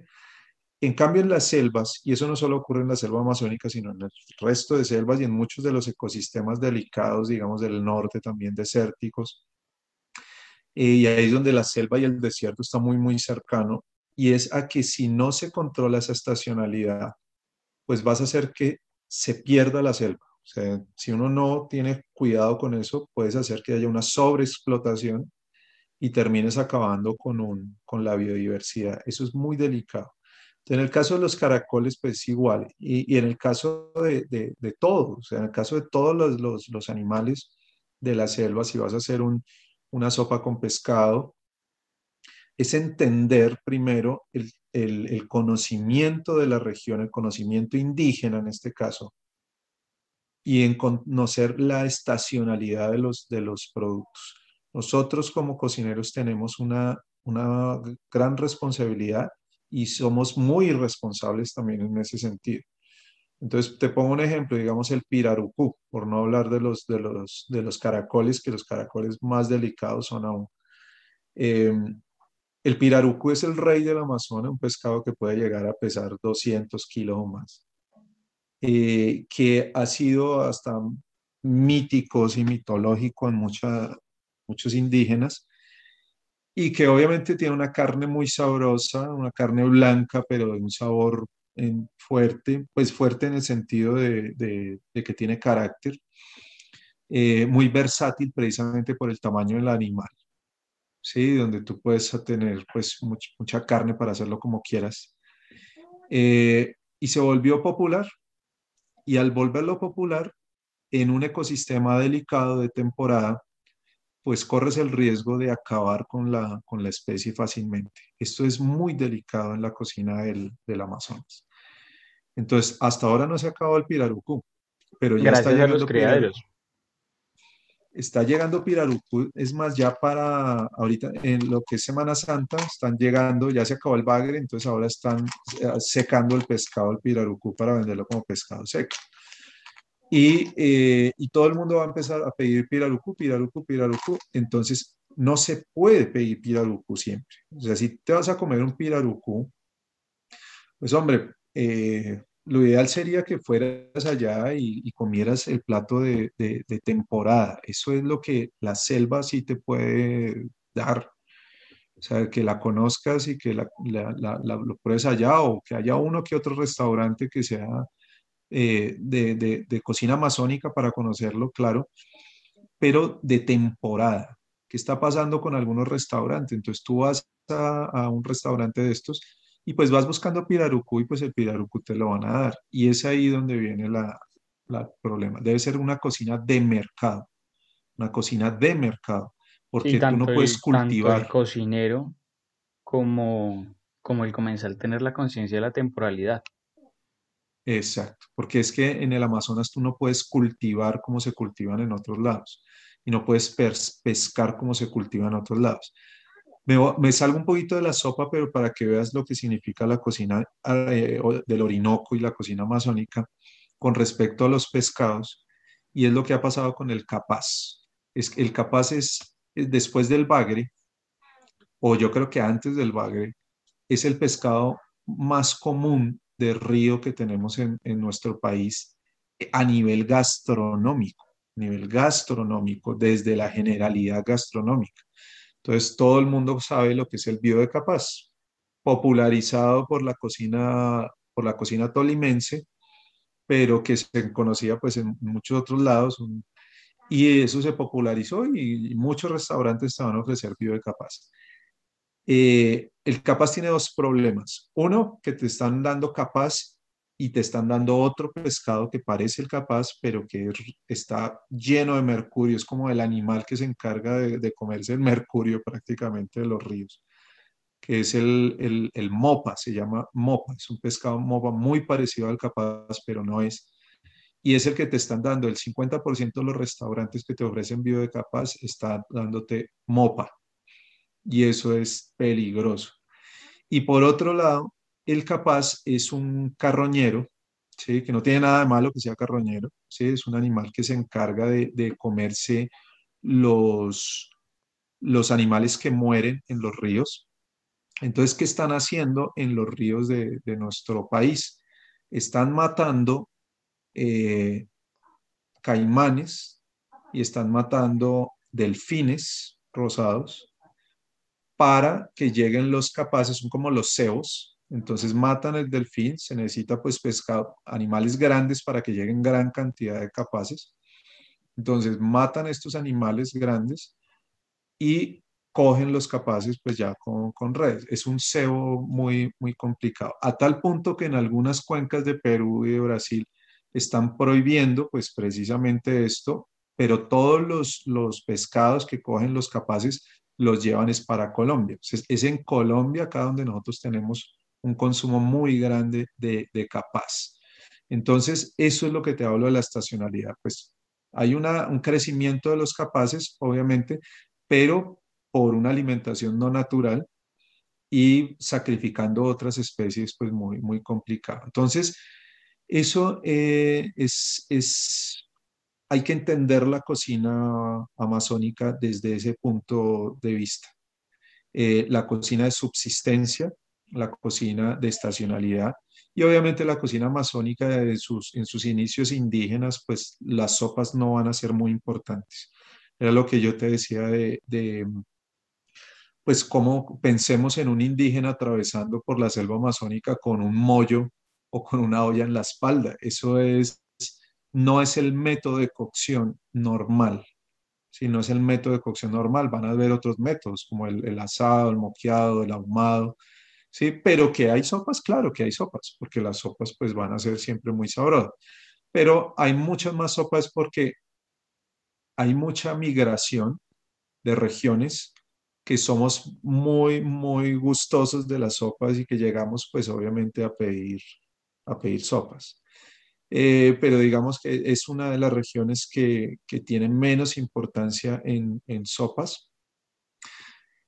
En cambio, en las selvas, y eso no solo ocurre en la selva amazónica, sino en el resto de selvas y en muchos de los ecosistemas delicados, digamos, del norte también desérticos, eh, y ahí es donde la selva y el desierto está muy, muy cercano, y es a que si no se controla esa estacionalidad, pues vas a hacer que se pierda la selva. Si uno no tiene cuidado con eso, puedes hacer que haya una sobreexplotación y termines acabando con, un, con la biodiversidad. Eso es muy delicado. En el caso de los caracoles, pues igual. Y, y en el caso de, de, de todo, o sea, en el caso de todos los, los, los animales de la selva, si vas a hacer un, una sopa con pescado, es entender primero el, el, el, conocimiento de la región, el conocimiento indígena en este caso, y en conocer la estacionalidad de los, de los productos. Nosotros como cocineros tenemos una, una gran responsabilidad y somos muy responsables también en ese sentido. Entonces, te pongo un ejemplo, digamos el pirarucú, por no hablar de los, de los, de los caracoles, que los caracoles más delicados son aún. Eh, el pirarucú es el rey del Amazonas, un pescado que puede llegar a pesar 200 kilos o más, eh, que ha sido hasta mítico y mitológico en mucha, muchos indígenas, y que obviamente tiene una carne muy sabrosa, una carne blanca, pero de un sabor fuerte, pues fuerte en el sentido de, que tiene carácter, eh, muy versátil precisamente por el tamaño del animal, ¿sí? Donde tú puedes tener pues mucha carne para hacerlo como quieras. Eh, y se volvió popular, y al volverlo popular, en un ecosistema delicado de temporada, pues corres el riesgo de acabar con la, con la especie fácilmente. Esto es muy delicado en la cocina del, del Amazonas. Entonces, hasta ahora no se ha acabado el pirarucú, pero ya Gracias está a los llegando criaderos. Está llegando pirarucú, es más, ya para ahorita en lo que es Semana Santa, están llegando, ya se acabó el bagre, entonces ahora están eh, secando el pescado, el pirarucú, para venderlo como pescado seco. Y, eh, y, todo el mundo va a empezar a pedir pirarucú, pirarucú, pirarucú. Entonces, no se puede pedir pirarucú siempre. O sea, si te vas a comer un pirarucú, pues hombre, eh, lo ideal sería que fueras allá y, comieras el plato de, de, temporada. Eso es lo que la selva sí te puede dar. O sea, que la conozcas y que la, lo pruebes allá o que haya uno que otro restaurante que sea eh, de, de, de, cocina amazónica para conocerlo, claro, pero de temporada. ¿Qué está pasando con algunos restaurantes? Entonces tú vas a, a un restaurante de estos y pues vas buscando pirarucú y pues el pirarucú te lo van a dar. Y es ahí donde viene la, la problema. Debe ser una cocina de mercado, una cocina de mercado, porque tú no puedes el, cultivar. Tanto el cocinero como, como el comensal tener la conciencia de la temporalidad. Exacto, porque es que en el Amazonas tú no puedes cultivar como se cultivan en otros lados y no puedes pescar como se cultiva en otros lados. Me, salgo un poquito de la sopa, pero para que veas lo que significa la cocina eh, del Orinoco y la cocina amazónica con respecto a los pescados, y es lo que ha pasado con el capaz. Es, el capaz es, es después del bagre, o yo creo que antes del bagre, es el pescado más común de río que tenemos en, en, nuestro país a nivel gastronómico, nivel gastronómico, desde la generalidad gastronómica. Entonces, todo el mundo sabe lo que es el bio de capaz, popularizado por la cocina, por la cocina tolimense, pero que se conocía pues en muchos otros lados, y eso se popularizó y, muchos restaurantes estaban a ofrecer bio de capaz. Eh, el capaz tiene dos problemas. Uno, que te están dando capaz y te están dando otro pescado que parece el capaz, pero que está lleno de mercurio. Es como el animal que se encarga de, de comerse el mercurio prácticamente de los ríos. que es el, el, mopa, se llama mopa, es un pescado mopa muy parecido al capaz, pero no es. Y es el que te están dando, el 50% de los restaurantes que te ofrecen vivo de capaz están dándote mopa. Y eso es peligroso. Y por otro lado, el capaz es un carroñero, ¿sí? que no tiene nada de malo que sea carroñero, ¿sí? es un animal que se encarga de, comerse los, los animales que mueren en los ríos. Entonces, ¿qué están haciendo en los ríos de, nuestro país? Están matando eh, caimanes y están matando delfines rosados para que lleguen los capaces, son como los cebos, entonces matan el delfín, se necesita pues pescado, animales grandes para que lleguen gran cantidad de capaces. Entonces matan estos animales grandes y cogen los capaces pues ya con, con, redes. Es un cebo muy, muy complicado, a tal punto que en algunas cuencas de Perú y de Brasil están prohibiendo pues precisamente esto, pero todos los, los pescados que cogen los capaces los llevan es para Colombia. Es, en Colombia acá donde nosotros tenemos un consumo muy grande de, de capaz. Entonces, eso es lo que te hablo de la estacionalidad. Pues hay una, un crecimiento de los capaces, obviamente, pero por una alimentación no natural y sacrificando otras especies, pues muy, muy complicado. Entonces, eso eh, es, es, hay que entender la cocina amazónica desde ese punto de vista. Eh, la cocina de subsistencia, la cocina de estacionalidad y obviamente la cocina amazónica en sus, inicios indígenas, pues las sopas no van a ser muy importantes. Era lo que yo te decía de, pues como pensemos en un indígena atravesando por la selva amazónica con un mollo o con una olla en la espalda. Eso es, no es el método de cocción normal. Si no es el método de cocción normal, van a haber otros métodos como el, asado, el moqueado, el ahumado, ¿sí? Pero que hay sopas, claro que hay sopas, porque las sopas pues van a ser siempre muy sabrosas. Pero hay muchas más sopas porque hay mucha migración de regiones que somos muy, muy gustosos de las sopas y que llegamos pues obviamente a pedir, a pedir sopas. Eh, pero digamos que es una de las regiones que, que tienen menos importancia en, en sopas,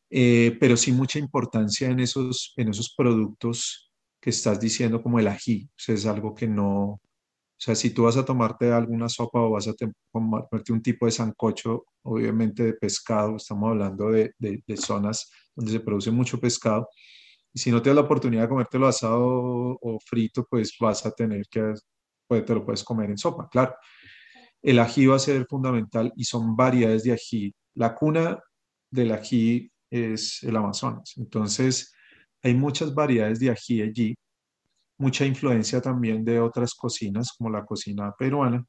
eh, pero sí mucha importancia en esos, en esos productos que estás diciendo como el ají. O sea, es algo que no, o sea, si tú vas a tomarte alguna sopa o vas a tomarte un tipo de sancocho, obviamente de pescado, estamos hablando de, de, zonas donde se produce mucho pescado, y si no te da la oportunidad de comértelo asado o frito, pues vas a tener que, pues te lo puedes comer en sopa, claro. El ají va a ser fundamental y son variedades de ají. La cuna del ají es el Amazonas, entonces hay muchas variedades de ají allí mucha influencia también de otras cocinas, como la cocina peruana.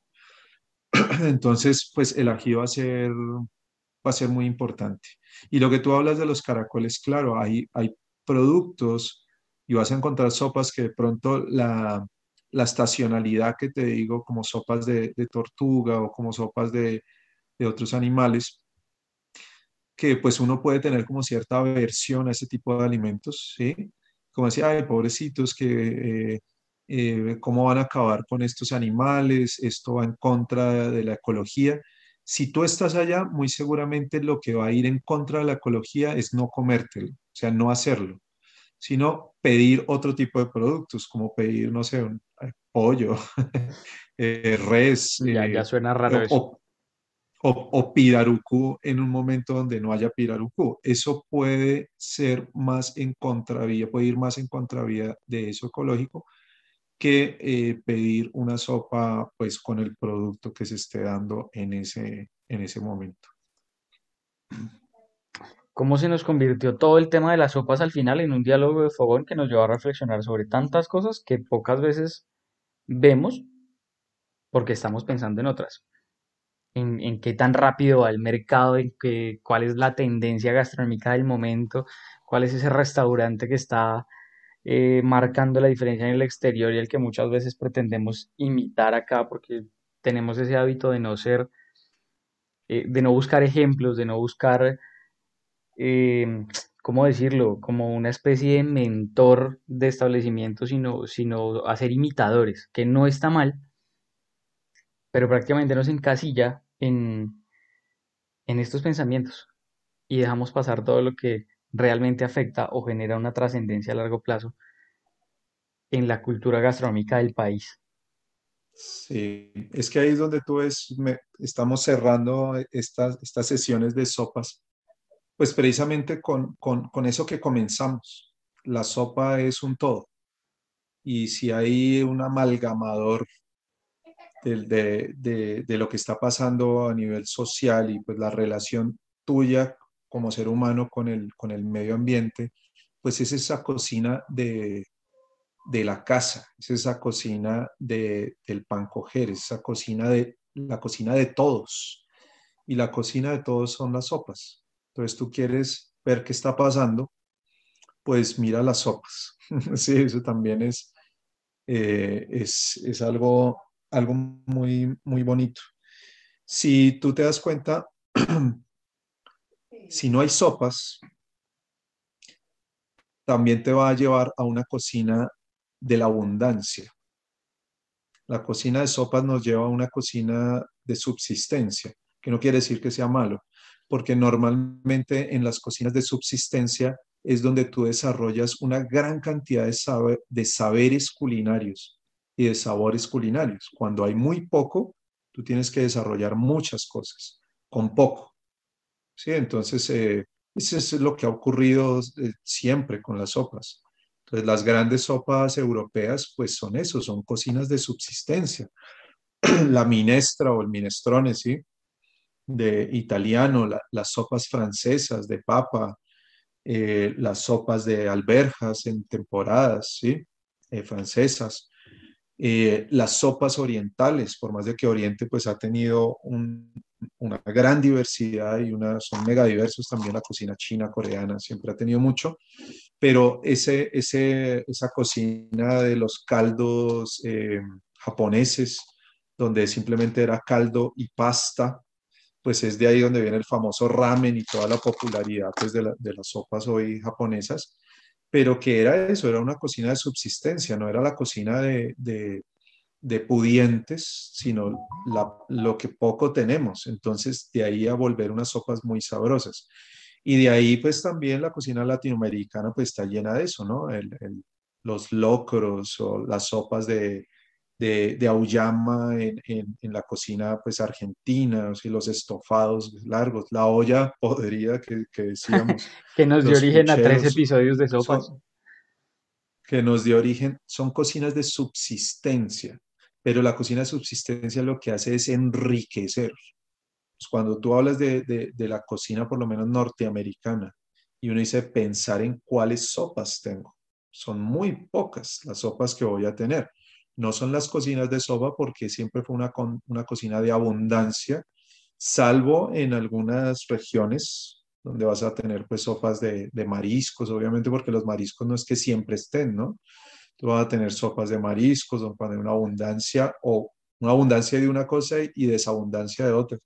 Entonces, pues el ají va a ser, va a ser muy importante. Y lo que tú hablas de los caracoles, claro, hay, hay productos y vas a encontrar sopas que de pronto la, la estacionalidad que te digo, como sopas de, de tortuga o como sopas de, de, otros animales, que pues uno puede tener como cierta aversión a ese tipo de alimentos, ¿sí? como decía, ay, pobrecitos, que eh, eh, cómo van a acabar con estos animales, esto va en contra de la ecología. Si tú estás allá, muy seguramente lo que va a ir en contra de la ecología es no comértelo, o sea, no hacerlo, sino pedir otro tipo de productos, como pedir, no sé, un pollo, eh, res. Ya, ya suena raro eso o, o, en un momento donde no haya pirarucú. Eso puede ser más en contravía, puede ir más en contravía de eso ecológico que eh, pedir una sopa pues con el producto que se esté dando en ese, en ese momento. ¿Cómo se nos convirtió todo el tema de las sopas al final en un diálogo de fogón que nos llevó a reflexionar sobre tantas cosas que pocas veces vemos porque estamos pensando en otras? En, qué tan rápido va el mercado, en qué, cuál es la tendencia gastronómica del momento, cuál es ese restaurante que está eh, marcando la diferencia en el exterior y el que muchas veces pretendemos imitar acá porque tenemos ese hábito de no ser, eh, de no buscar ejemplos, de no buscar eh, ¿cómo decirlo? Como una especie de mentor de establecimiento, sino, sino hacer imitadores, que no está mal, pero prácticamente nos encasilla en, en estos pensamientos y dejamos pasar todo lo que realmente afecta o genera una trascendencia a largo plazo en la cultura gastronómica del país. Sí, es que ahí es donde tú ves, me- estamos cerrando estas, estas sesiones de sopas, pues precisamente con, con, con eso que comenzamos. La sopa es un todo. Y si hay un amalgamador del- de, de, de lo que está pasando a nivel social y pues la relación tuya como ser humano con el, con el medio ambiente, pues es esa cocina de, de la casa, es esa cocina de, del pan coger, es esa cocina de la cocina de todos. Y la cocina de todos son las sopas. Entonces tú quieres ver qué está pasando, pues mira las sopas. Sí, eso también es, eh, es, es algo, algo muy, muy bonito. Si tú te das cuenta, si no hay sopas, también te va a llevar a una cocina de la abundancia. La cocina de sopas nos lleva a una cocina de subsistencia, que no quiere decir que sea malo, porque normalmente en las cocinas de subsistencia es donde tú desarrollas una gran cantidad de, de saberes culinarios y de sabores culinarios. Cuando hay muy poco, tú tienes que desarrollar muchas cosas con poco. ¿sí? Entonces, eh, eso es lo que ha ocurrido eh, siempre con las sopas. Entonces, las grandes sopas europeas, pues son eso, son cocinas de subsistencia. La minestra o el minestrone, ¿sí? De italiano, la- las sopas francesas de papa, eh, las sopas de alberjas en temporadas, ¿sí? Eh, francesas eh, las sopas orientales, por más de que Oriente pues ha tenido un- una gran diversidad y una, son mega diversos también la cocina china, coreana, siempre ha tenido mucho, pero ese, ese, esa cocina de los caldos eh, japoneses, donde simplemente era caldo y pasta, pues es de ahí donde viene el famoso ramen y toda la popularidad pues, de, la- de las sopas hoy japonesas, pero que era eso, era una cocina de subsistencia, no era la cocina de, de- pudientes, sino la- lo que poco tenemos. Entonces, de ahí a volver unas sopas muy sabrosas. Y de ahí, pues también la cocina latinoamericana, pues está llena de eso, ¿no? Los locros o las sopas de, de, de auyama en, en- en la cocina, pues argentina, o sea, los estofados largos, la olla podrida que, que decíamos, que nos dio origen a tres episodios de sopas. son, que nos dio origen, son cocinas de subsistencia, pero la cocina de subsistencia lo que hace es enriquecer. Pues cuando tú hablas de, de, de la cocina, por lo menos norteamericana, y uno dice pensar en cuáles sopas tengo, son muy pocas las sopas que voy a tener. No son las cocinas de sopa porque siempre fue una, una cocina de abundancia, salvo en algunas regiones donde vas a tener pues sopas de, de mariscos, obviamente porque los mariscos no es que siempre estén, ¿no? Tú vas a tener sopas de mariscos, donde tener una abundancia o una abundancia de una cosa y desabundancia de otra.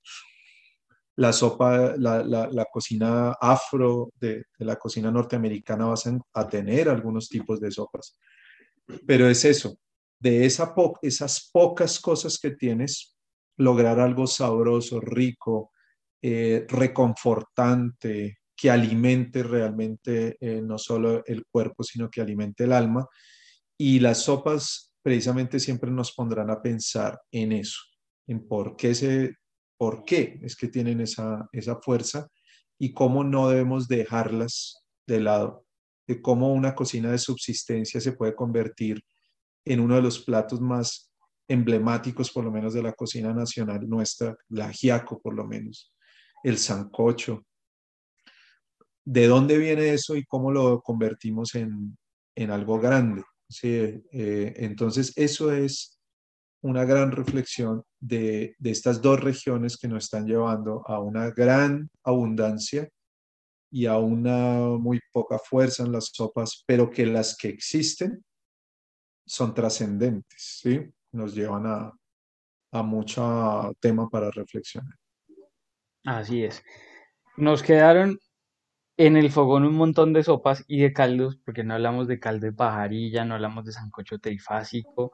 La sopa, la, la, cocina afro de, la cocina norteamericana vas a tener algunos tipos de sopas, pero es eso, de esas pocas cosas que tienes, lograr algo sabroso, rico, eh, reconfortante, que alimente realmente eh, no solo el cuerpo, sino que alimente el alma. Y las sopas precisamente siempre nos pondrán a pensar en eso, en por qué, se, por qué es que tienen esa, esa fuerza y cómo no debemos dejarlas de lado, de cómo una cocina de subsistencia se puede convertir en uno de los platos más emblemáticos, por lo menos de la cocina nacional nuestra, la ajiaco por lo menos, el sancocho. ¿De dónde viene eso y cómo lo convertimos en, en algo grande? Sí, eh, entonces, eso es una gran reflexión de, de, estas dos regiones que nos están llevando a una gran abundancia y a una muy poca fuerza en las sopas, pero que las que existen son trascendentes, ¿sí? Nos llevan a, a mucho tema para reflexionar. Así es. Nos quedaron en el fogón un montón de sopas y de caldos, porque no hablamos de caldo de pajarilla, no hablamos de sancocho trifásico,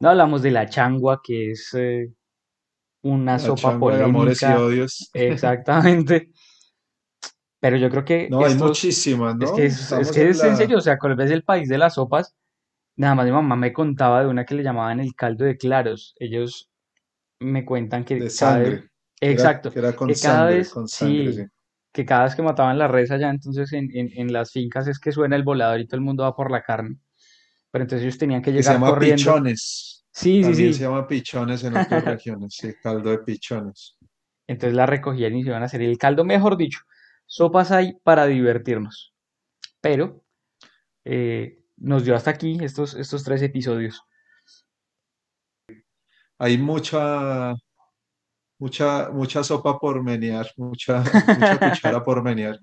no hablamos de la changua, que es eh, una sopa de amores y odios. Exactamente. Pero yo creo que. No, hay muchísimas, ¿no? Es que es, que es en serio, o sea, Colombia es el país de las sopas. Nada más mi mamá me contaba de una que le llamaban el caldo de claros. Ellos me cuentan que de sangre. exacto. Que era, con sangre, vez, con sangre, sí, que cada vez que mataban la res allá, entonces en, en, en, las fincas es que suena el volador y todo el mundo va por la carne. Pero entonces ellos tenían que llegar se llama corriendo. pichones. Sí, sí, sí. se llama pichones en otras regiones, sí, caldo de pichones. Entonces la recogían y se iban a hacer el caldo, mejor dicho. Sopas hay para divertirnos. Pero eh, nos dio hasta aquí estos, estos tres episodios. Hay mucha, mucha, mucha sopa por menear, mucha, mucha cuchara por menear.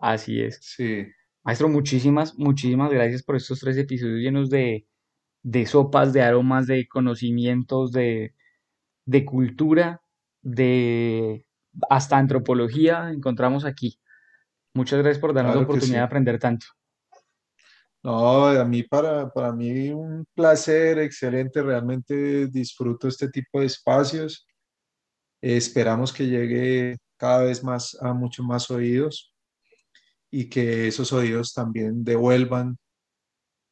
Así es. Sí. Maestro, muchísimas, muchísimas gracias por estos tres episodios llenos de, de sopas, de aromas, de conocimientos, de, de cultura, de hasta antropología encontramos aquí. Muchas gracias por darnos la oportunidad de aprender tanto. No, a mí para, para mí un placer, excelente, realmente disfruto este tipo de espacios. esperamos que llegue cada vez más a muchos más oídos y que esos oídos también devuelvan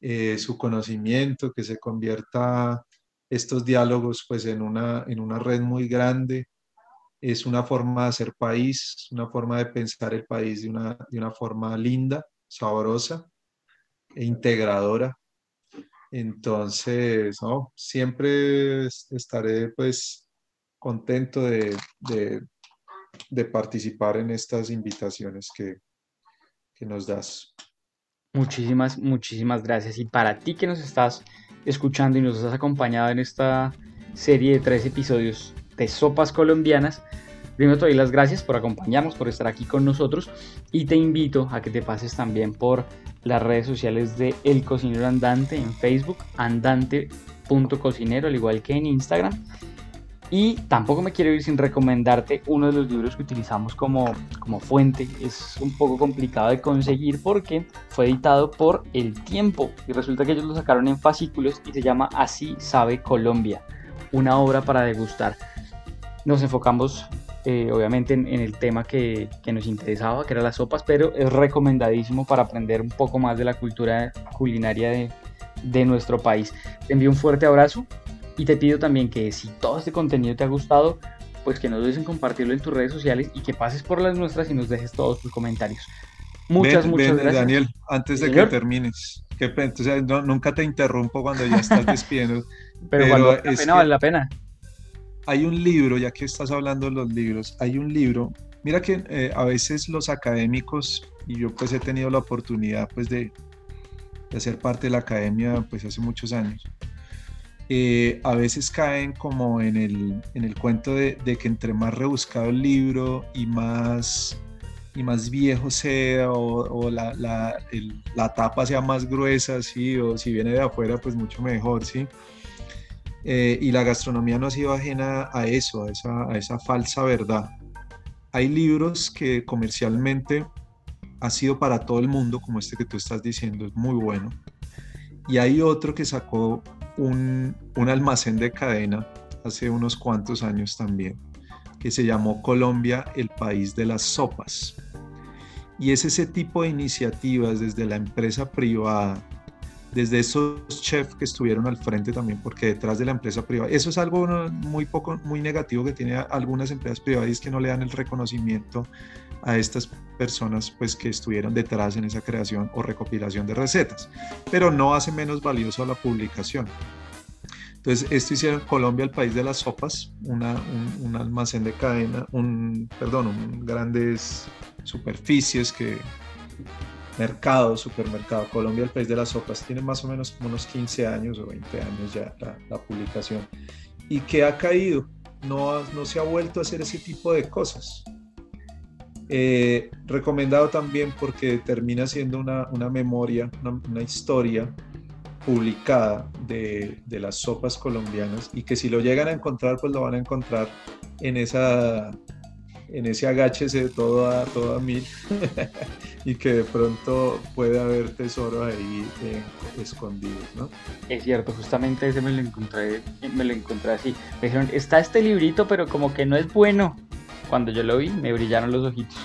eh, su conocimiento, que se convierta estos diálogos pues en una, en una red muy grande es una forma de hacer país, una forma de pensar el país de una, de una forma linda, sabrosa integradora. Entonces, siempre estaré pues contento de, de, participar en estas invitaciones que, que nos das. Muchísimas, muchísimas gracias. Y para ti que nos estás escuchando y nos has acompañado en esta serie de tres episodios de Sopas Colombianas. Primero te doy las gracias por acompañarnos, por estar aquí con nosotros y te invito a que te pases también por las redes sociales de El Cocinero Andante en Facebook, andante.cocinero, al igual que en Instagram. Y tampoco me quiero ir sin recomendarte uno de los libros que utilizamos como, como fuente. Es un poco complicado de conseguir porque fue editado por El Tiempo y resulta que ellos lo sacaron en fascículos y se llama Así sabe Colombia, una obra para degustar nos enfocamos eh, obviamente en, el tema que, nos interesaba, que eran las sopas, pero es recomendadísimo para aprender un poco más de la cultura culinaria de, de nuestro país. Te envío un fuerte abrazo y te pido también que si todo este contenido te ha gustado, pues que no dudes en compartirlo en tus redes sociales y que pases por las nuestras y nos dejes todos tus comentarios. Muchas, muchas gracias. Daniel, antes de que termines, que, nunca te interrumpo cuando ya estás despidiendo. pero, cuando vale la pena, vale la pena hay un libro, ya que estás hablando de los libros, hay un libro, mira que eh, a veces los académicos, y yo pues he tenido la oportunidad pues de, de hacer parte de la academia pues hace muchos años, eh, a veces caen como en el, en el cuento de, de, que entre más rebuscado el libro y más, y más viejo sea o, o la, la, la, tapa sea más gruesa, ¿sí? o si viene de afuera pues mucho mejor, ¿sí? Eh, y la gastronomía no ha sido ajena a eso, a esa, a esa falsa verdad. Hay libros que comercialmente ha sido para todo el mundo, como este que tú estás diciendo, es muy bueno. Y hay otro que sacó un, un almacén de cadena hace unos cuantos años también, que se llamó Colombia, el país de las sopas. Y es ese tipo de iniciativas desde la empresa privada desde esos chefs que estuvieron al frente también, porque detrás de la empresa privada, eso es algo muy poco, muy negativo que tiene algunas empresas privadas y es que no le dan el reconocimiento a estas personas pues que estuvieron detrás en esa creación o recopilación de recetas, pero no hace menos valioso la publicación. Entonces, esto hicieron Colombia, el país de las sopas, una, un, un, almacén de cadena, un, perdón, un, grandes superficies que mercado, supermercado. Colombia, el país de las sopas, tiene más o menos unos 15 años o 20 años ya la, publicación. Y que ha caído, no, no se ha vuelto a hacer ese tipo de cosas. Eh, recomendado también porque termina siendo una, una memoria, una, una, historia publicada de, de, las sopas colombianas y que si lo llegan a encontrar, pues lo van a encontrar en esa en ese agáchese todo a, todo a mil y que de pronto puede haber tesoros ahí escondidos, ¿no? Es cierto, justamente ese me lo encontré, me lo encontré así. Me dijeron, está este librito, pero como que no es bueno. Cuando yo lo vi, me brillaron los ojitos.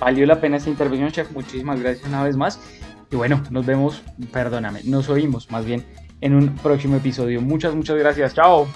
Valió la pena esta intervención, chef. Muchísimas gracias una vez más. Y bueno, nos vemos, perdóname, nos oímos más bien en un próximo episodio. Muchas, muchas gracias. Chao.